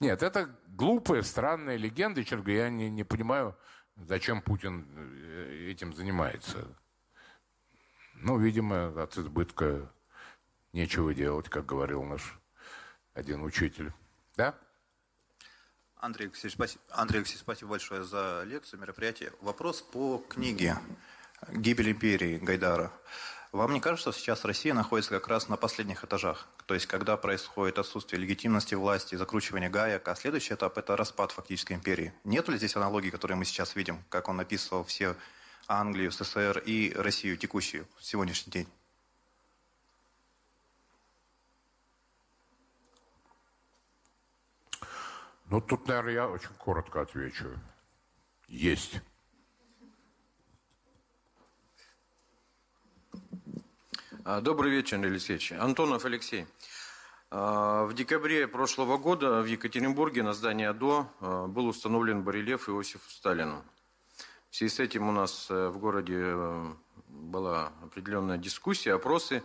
Нет, это глупые, странные легенды. Говоря, я не, не понимаю, зачем Путин э, этим занимается. Ну, видимо, от избытка нечего делать, как говорил наш один учитель. Да? Андрей Алексеевич, спасибо, Андрей Алексеевич, спасибо большое за лекцию, мероприятие. Вопрос по книге «Гибель империи» Гайдара. Вам не кажется, что сейчас Россия находится как раз на последних этажах? То есть, когда происходит отсутствие легитимности власти, закручивание гаек, а следующий этап – это распад фактической империи. Нет ли здесь аналогии, которые мы сейчас видим, как он описывал все Англию, СССР и Россию текущую сегодняшний день? Ну, тут, наверное, я очень коротко отвечу. Есть. А, добрый вечер, Андрей Алексеевич. Антонов Алексей. А, в декабре прошлого года в Екатеринбурге на здании АДО а, был установлен барельеф Иосифу Сталину. В связи с этим у нас э, в городе э, была определенная дискуссия, опросы.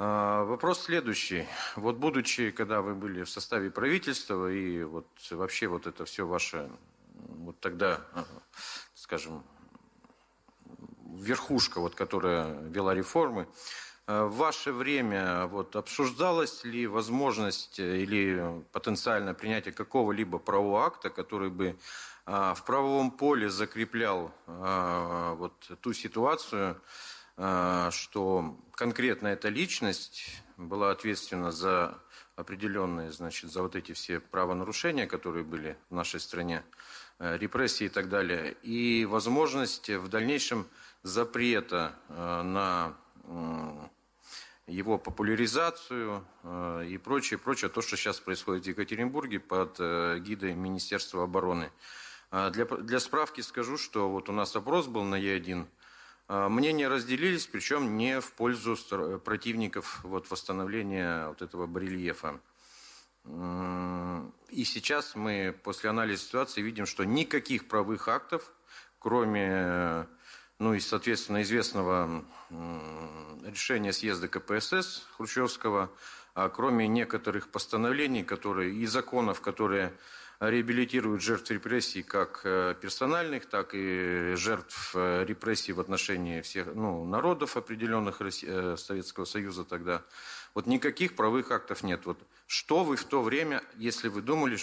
А, вопрос следующий. Вот будучи, когда вы были в составе правительства, и вот вообще вот это все ваше, вот тогда, а, скажем, верхушка, вот, которая вела реформы, а, в ваше время вот, обсуждалась ли возможность или потенциальное принятие какого-либо правового акта, который бы в правовом поле закреплял вот, ту ситуацию, что конкретно эта личность была ответственна за определенные, значит, за вот эти все правонарушения, которые были в нашей стране, э, репрессии и так далее, и возможность в дальнейшем запрета э, на его популяризацию э, и прочее, прочее, то, что сейчас происходит в Екатеринбурге под гидой Министерства обороны. Для, для справки скажу, что вот у нас опрос был на Е1, а, мнения разделились, причем не в пользу противников вот, восстановления вот этого барельефа. И сейчас мы после анализа ситуации видим, что никаких правых актов, кроме, ну и, соответственно, известного решения съезда КПСС Хрущевского, а кроме некоторых постановлений которые, и законов, которые реабилитирует жертв репрессий как э, персональных, так и жертв э, репрессий в отношении всех ну, народов определенных России, Советского Союза тогда. Вот никаких правовых актов нет. Вот что вы в то время, если вы думали,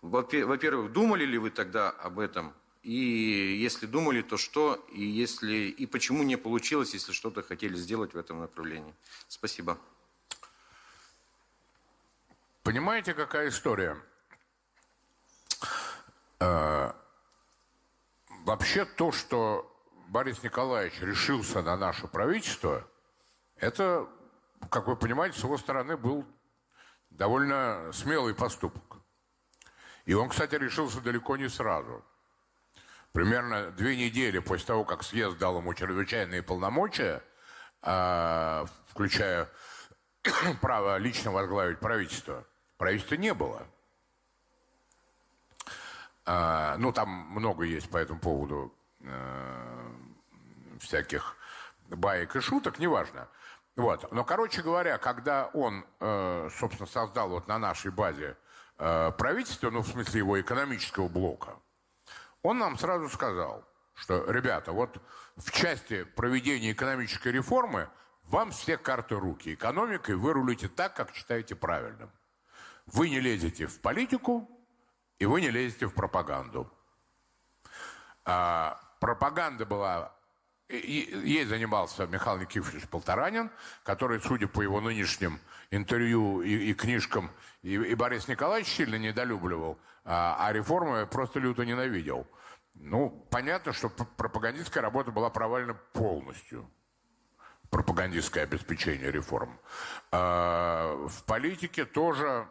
во-первых, думали ли вы тогда об этом? И если думали, то что? И, если, и почему не получилось, если что-то хотели сделать в этом направлении? Спасибо. Понимаете, какая история? Э, вообще то, что Борис Николаевич решился на наше правительство, это, как вы понимаете, с его стороны был довольно смелый поступок. И он, кстати, решился далеко не сразу. Примерно две недели после того, как съезд дал ему чрезвычайные полномочия, э, включая право лично возглавить правительство, правительства не было – а, ну, там много есть по этому поводу э, всяких баек и шуток, неважно. Вот. Но, короче говоря, когда он, э, собственно, создал вот на нашей базе э, правительство, ну, в смысле его экономического блока, он нам сразу сказал, что, ребята, вот в части проведения экономической реформы вам все карты руки. Экономикой вы рулите так, как считаете правильным. Вы не лезете в политику, и вы не лезете в пропаганду. А, пропаганда была... Ей занимался Михаил Никифорович Полторанин, который, судя по его нынешним интервью и, и книжкам, и, и Борис Николаевич сильно недолюбливал, а, а реформы просто люто ненавидел. Ну, понятно, что пропагандистская работа была провалена полностью. Пропагандистское обеспечение реформ. А, в политике тоже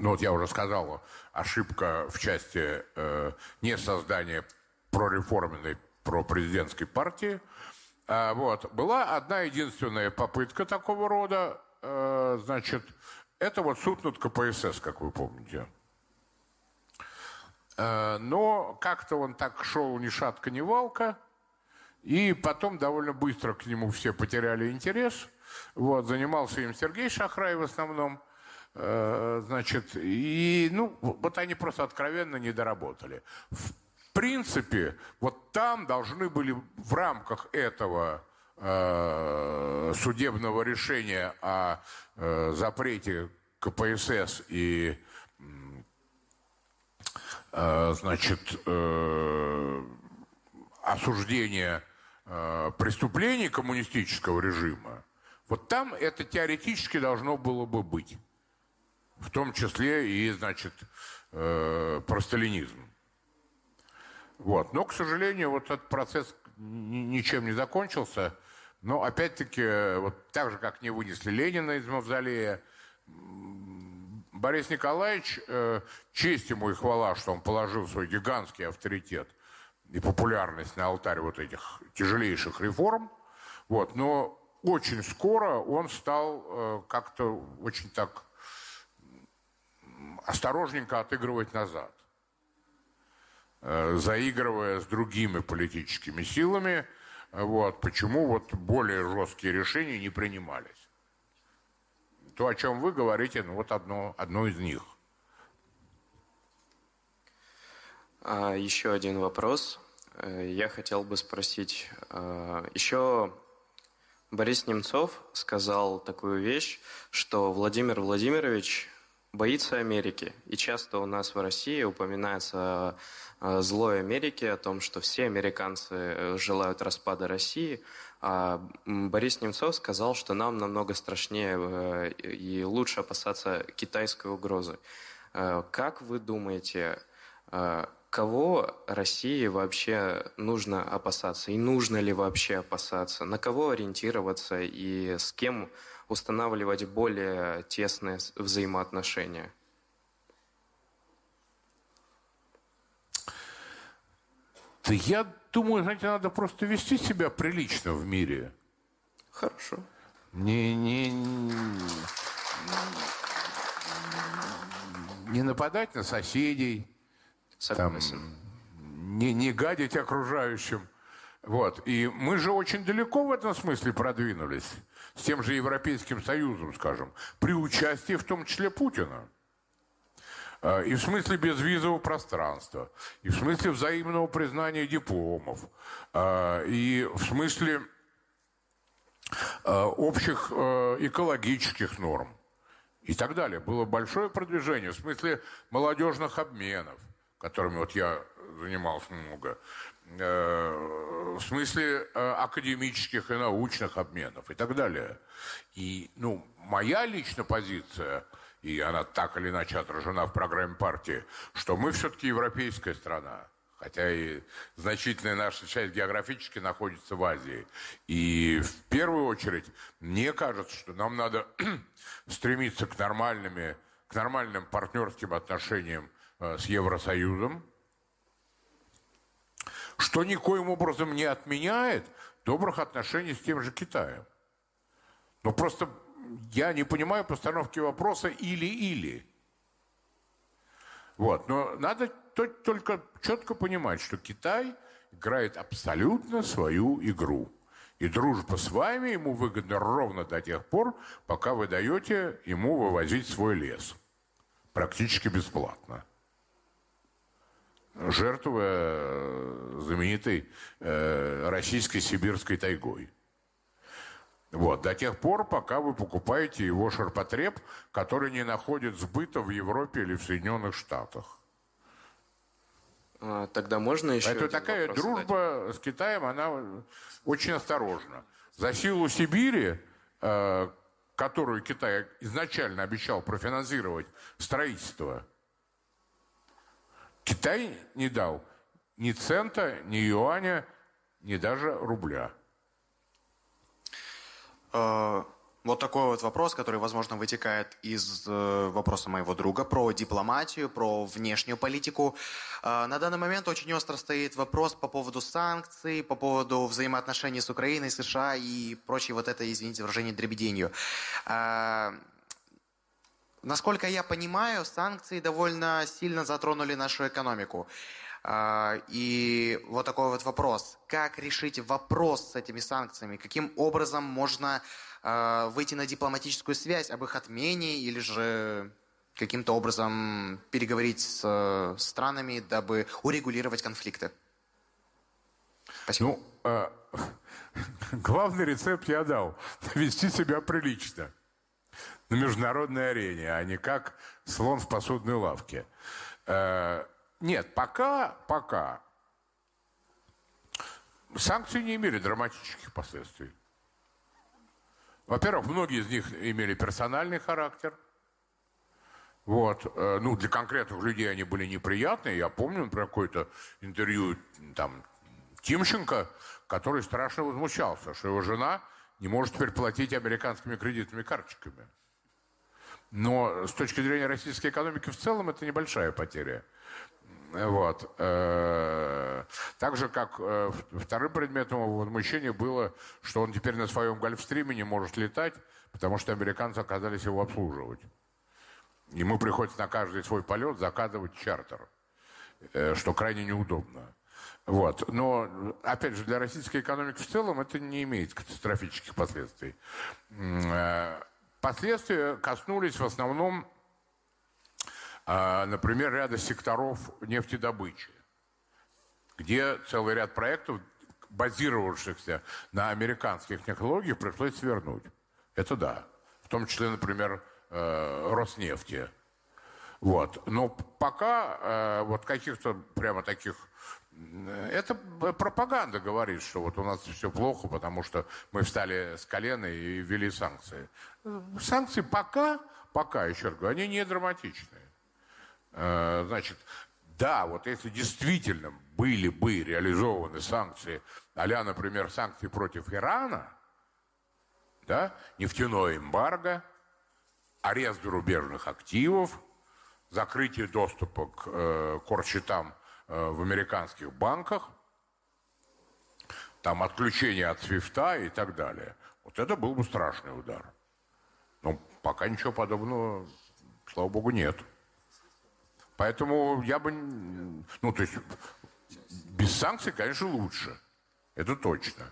ну вот я уже сказал, ошибка в части э, не создания прореформенной пропрезидентской партии. А, вот. Была одна единственная попытка такого рода, э, значит, это вот суд над КПСС, как вы помните. Э, но как-то он так шел ни шатка, ни валка, и потом довольно быстро к нему все потеряли интерес. Вот, занимался им Сергей Шахрай в основном – значит, и, ну, вот они просто откровенно не доработали. В принципе, вот там должны были в рамках этого э, судебного решения о э, запрете КПСС и, э, значит, э, осуждения э, преступлений коммунистического режима, вот там это теоретически должно было бы быть в том числе и, значит, э, простолинизм. Вот. Но, к сожалению, вот этот процесс ничем не закончился. Но, опять-таки, вот так же, как не вынесли Ленина из мавзолея, Борис Николаевич, э, честь ему и хвала, что он положил свой гигантский авторитет и популярность на алтарь вот этих тяжелейших реформ. Вот. Но очень скоро он стал э, как-то очень так осторожненько отыгрывать назад, э, заигрывая с другими политическими силами. Вот, почему вот более жесткие решения не принимались. То, о чем вы говорите, ну вот одно, одно из них. А, еще один вопрос. Э, я хотел бы спросить. Э, еще Борис Немцов сказал такую вещь, что Владимир Владимирович боится Америки. И часто у нас в России упоминается злой Америки, о том, что все американцы э, желают распада России. А Борис Немцов сказал, что нам намного страшнее э, и лучше опасаться китайской угрозы. Э, как вы думаете, кого России вообще нужно опасаться? И нужно ли вообще опасаться? На кого ориентироваться и с кем устанавливать более тесные взаимоотношения? Да я думаю, знаете, надо просто вести себя прилично в мире. Хорошо. Не, не, не нападать на соседей. Согласен. Там, не, не гадить окружающим. Вот. И мы же очень далеко в этом смысле продвинулись с тем же Европейским Союзом, скажем, при участии в том числе Путина. Э, и в смысле безвизового пространства, и в смысле взаимного признания дипломов, э, и в смысле общих экологических норм и так далее. Было большое продвижение в смысле молодежных обменов, которыми вот я занимался много, в смысле академических и научных обменов и так далее. И, ну, моя личная позиция, и она так или иначе отражена в программе партии, что мы все-таки европейская страна. Хотя и значительная наша часть географически находится в Азии. И в первую очередь, мне кажется, что нам надо стремиться к, нормальными, к нормальным партнерским отношениям э, с Евросоюзом, что никоим образом не отменяет добрых отношений с тем же Китаем. Но просто я не понимаю постановки вопроса или-или. Вот. Но надо только четко понимать, что Китай играет абсолютно свою игру. И дружба с вами ему выгодна ровно до тех пор, пока вы даете ему вывозить свой лес. Практически бесплатно. Жертвуя знаменитой э, российской сибирской тайгой. Вот, до тех пор, пока вы покупаете его ширпотреб, который не находит сбыта в Европе или в Соединенных Штатах. А, тогда можно еще Это такая дружба задать? с Китаем, она очень осторожна. За силу Сибири, э, которую Китай изначально обещал профинансировать строительство, Китай не дал ни цента, ни юаня, ни даже рубля. Э, вот такой вот вопрос, который, возможно, вытекает из э, вопроса моего друга про дипломатию, про внешнюю политику. Э, на данный момент очень остро стоит вопрос по поводу санкций, по поводу взаимоотношений с Украиной, США и прочей вот этой, извините выражение, дребеденью. Насколько я понимаю, санкции довольно сильно затронули нашу экономику. И вот такой вот вопрос. Как решить вопрос с этими санкциями? Каким образом можно выйти на дипломатическую связь об их отмене или же каким-то образом переговорить с странами, дабы урегулировать конфликты? Спасибо. Ну, э, главный рецепт я дал. Вести себя прилично на международной арене, а не как слон в посудной лавке. Э, нет, пока, пока санкции не имели драматических последствий. Во-первых, многие из них имели персональный характер. Вот. Э, ну, для конкретных людей они были неприятные. Я помню, например, какое-то интервью там, Тимченко, который страшно возмущался, что его жена не может теперь платить американскими кредитными карточками. Но с точки зрения российской экономики в целом это небольшая потеря. Вот. Э, так же, как э, вторым предметом возмущения было, что он теперь на своем гольфстриме не может летать, потому что американцы оказались его обслуживать. Ему приходится на каждый свой полет заказывать чартер, э, что крайне неудобно. Вот. Но, опять же, для российской экономики в целом это не имеет катастрофических последствий. Последствия коснулись в основном а, например, ряда секторов нефтедобычи, где целый ряд проектов, базировавшихся на американских технологиях, пришлось свернуть. Это да. В том числе, например, э, Роснефти. Вот. Но пока э, вот каких-то прямо таких... Это пропаганда говорит, что вот у нас все плохо, потому что мы встали с колена и ввели санкции. Санкции пока, пока, еще раз говорю, они не драматичные. Э, значит, да, вот если действительно были бы реализованы санкции, а например, санкции против Ирана, да, нефтяное эмбарго, арест зарубежных активов, закрытие доступа к э, корчетам э, в американских банках, там отключение от свифта и так далее. Вот это был бы страшный удар. Но пока ничего подобного, слава богу, нет. Поэтому я бы... Ну, то есть без санкций, конечно, лучше. Это точно.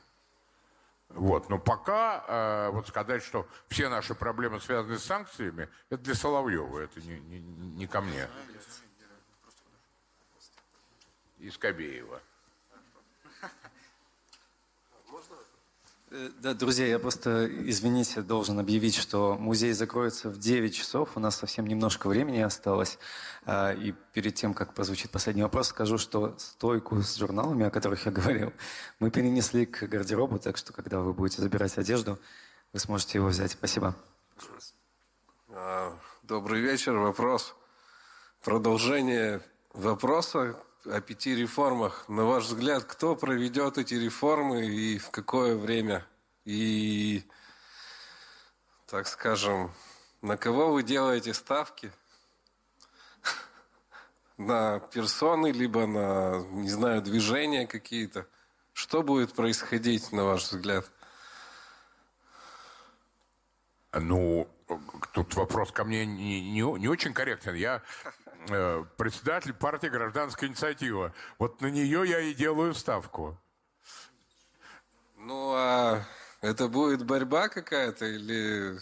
Вот. Но пока э, вот сказать, что все наши проблемы связаны с санкциями, это для Соловьева, это не, не, не ко мне. И Скобеева. Э, да, друзья, я просто, извините, должен объявить, что музей закроется в 9 часов. У нас совсем немножко времени осталось. А, и перед тем, как прозвучит последний вопрос, скажу, что стойку с журналами, о которых я говорил, мы перенесли к гардеробу, так что, когда вы будете забирать одежду, вы сможете его взять. Спасибо. А, добрый вечер. Вопрос. Продолжение вопроса о пяти реформах. На ваш взгляд, кто проведет эти реформы и в какое время? И, так скажем, на кого вы делаете ставки? На персоны, либо на, не знаю, движения какие-то? Что будет происходить, на ваш взгляд? Ну, тут вопрос ко мне не, не, не очень корректен. Я председатель партии «Гражданская инициатива». Вот на нее я и делаю ставку. Ну, а это будет борьба какая-то или...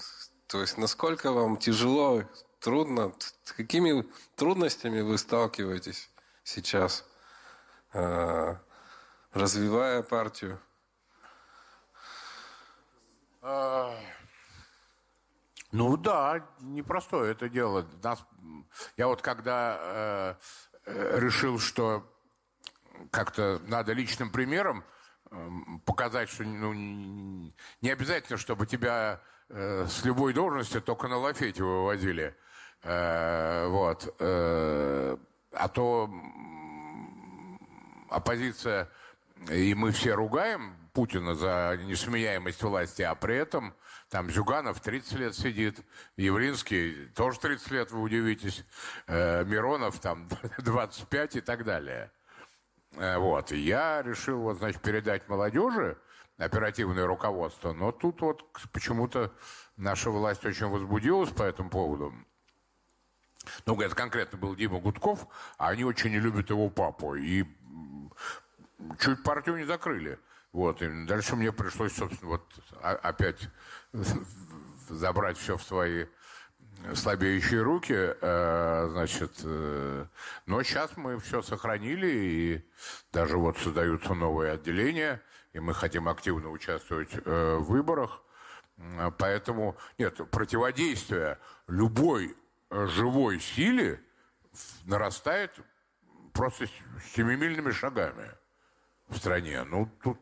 То есть насколько вам тяжело, трудно, с какими трудностями вы сталкиваетесь сейчас, э, развивая партию? Ну да, непростое это дело. Нас, я вот когда э, э, решил, что как-то надо личным примером э, показать, что ну, не обязательно, чтобы тебя э, с любой должности только на лафете выводили. Э, вот. Э, а то оппозиция, и мы все ругаем Путина за несменяемость власти, а при этом там Зюганов 30 лет сидит, Явлинский тоже 30 лет, вы удивитесь, э, Миронов там 25 и так далее. Э, вот. И я решил, вот, значит, передать молодежи оперативное руководство, но тут вот почему-то наша власть очень возбудилась по этому поводу. Ну, это конкретно был Дима Гудков, а они очень не любят его папу. И чуть партию не закрыли. Вот, и дальше мне пришлось, собственно, вот опять забрать все в свои слабеющие руки, э, значит, э, но сейчас мы все сохранили, и даже вот создаются новые отделения, и мы хотим активно участвовать э, в выборах, поэтому, нет, противодействие любой живой силе нарастает просто семимильными шагами в стране. Ну, тут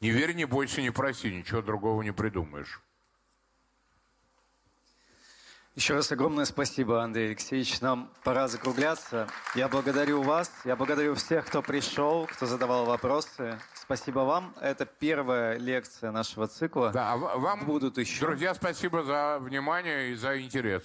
не верь, не бойся, не проси, ничего другого не придумаешь. Еще раз огромное спасибо, Андрей Алексеевич. Нам пора закругляться. Я благодарю вас, я благодарю всех, кто пришел, кто задавал вопросы. Спасибо вам. Это первая лекция нашего цикла. Да, а вам, Будут еще. Друзья, спасибо за внимание и за интерес.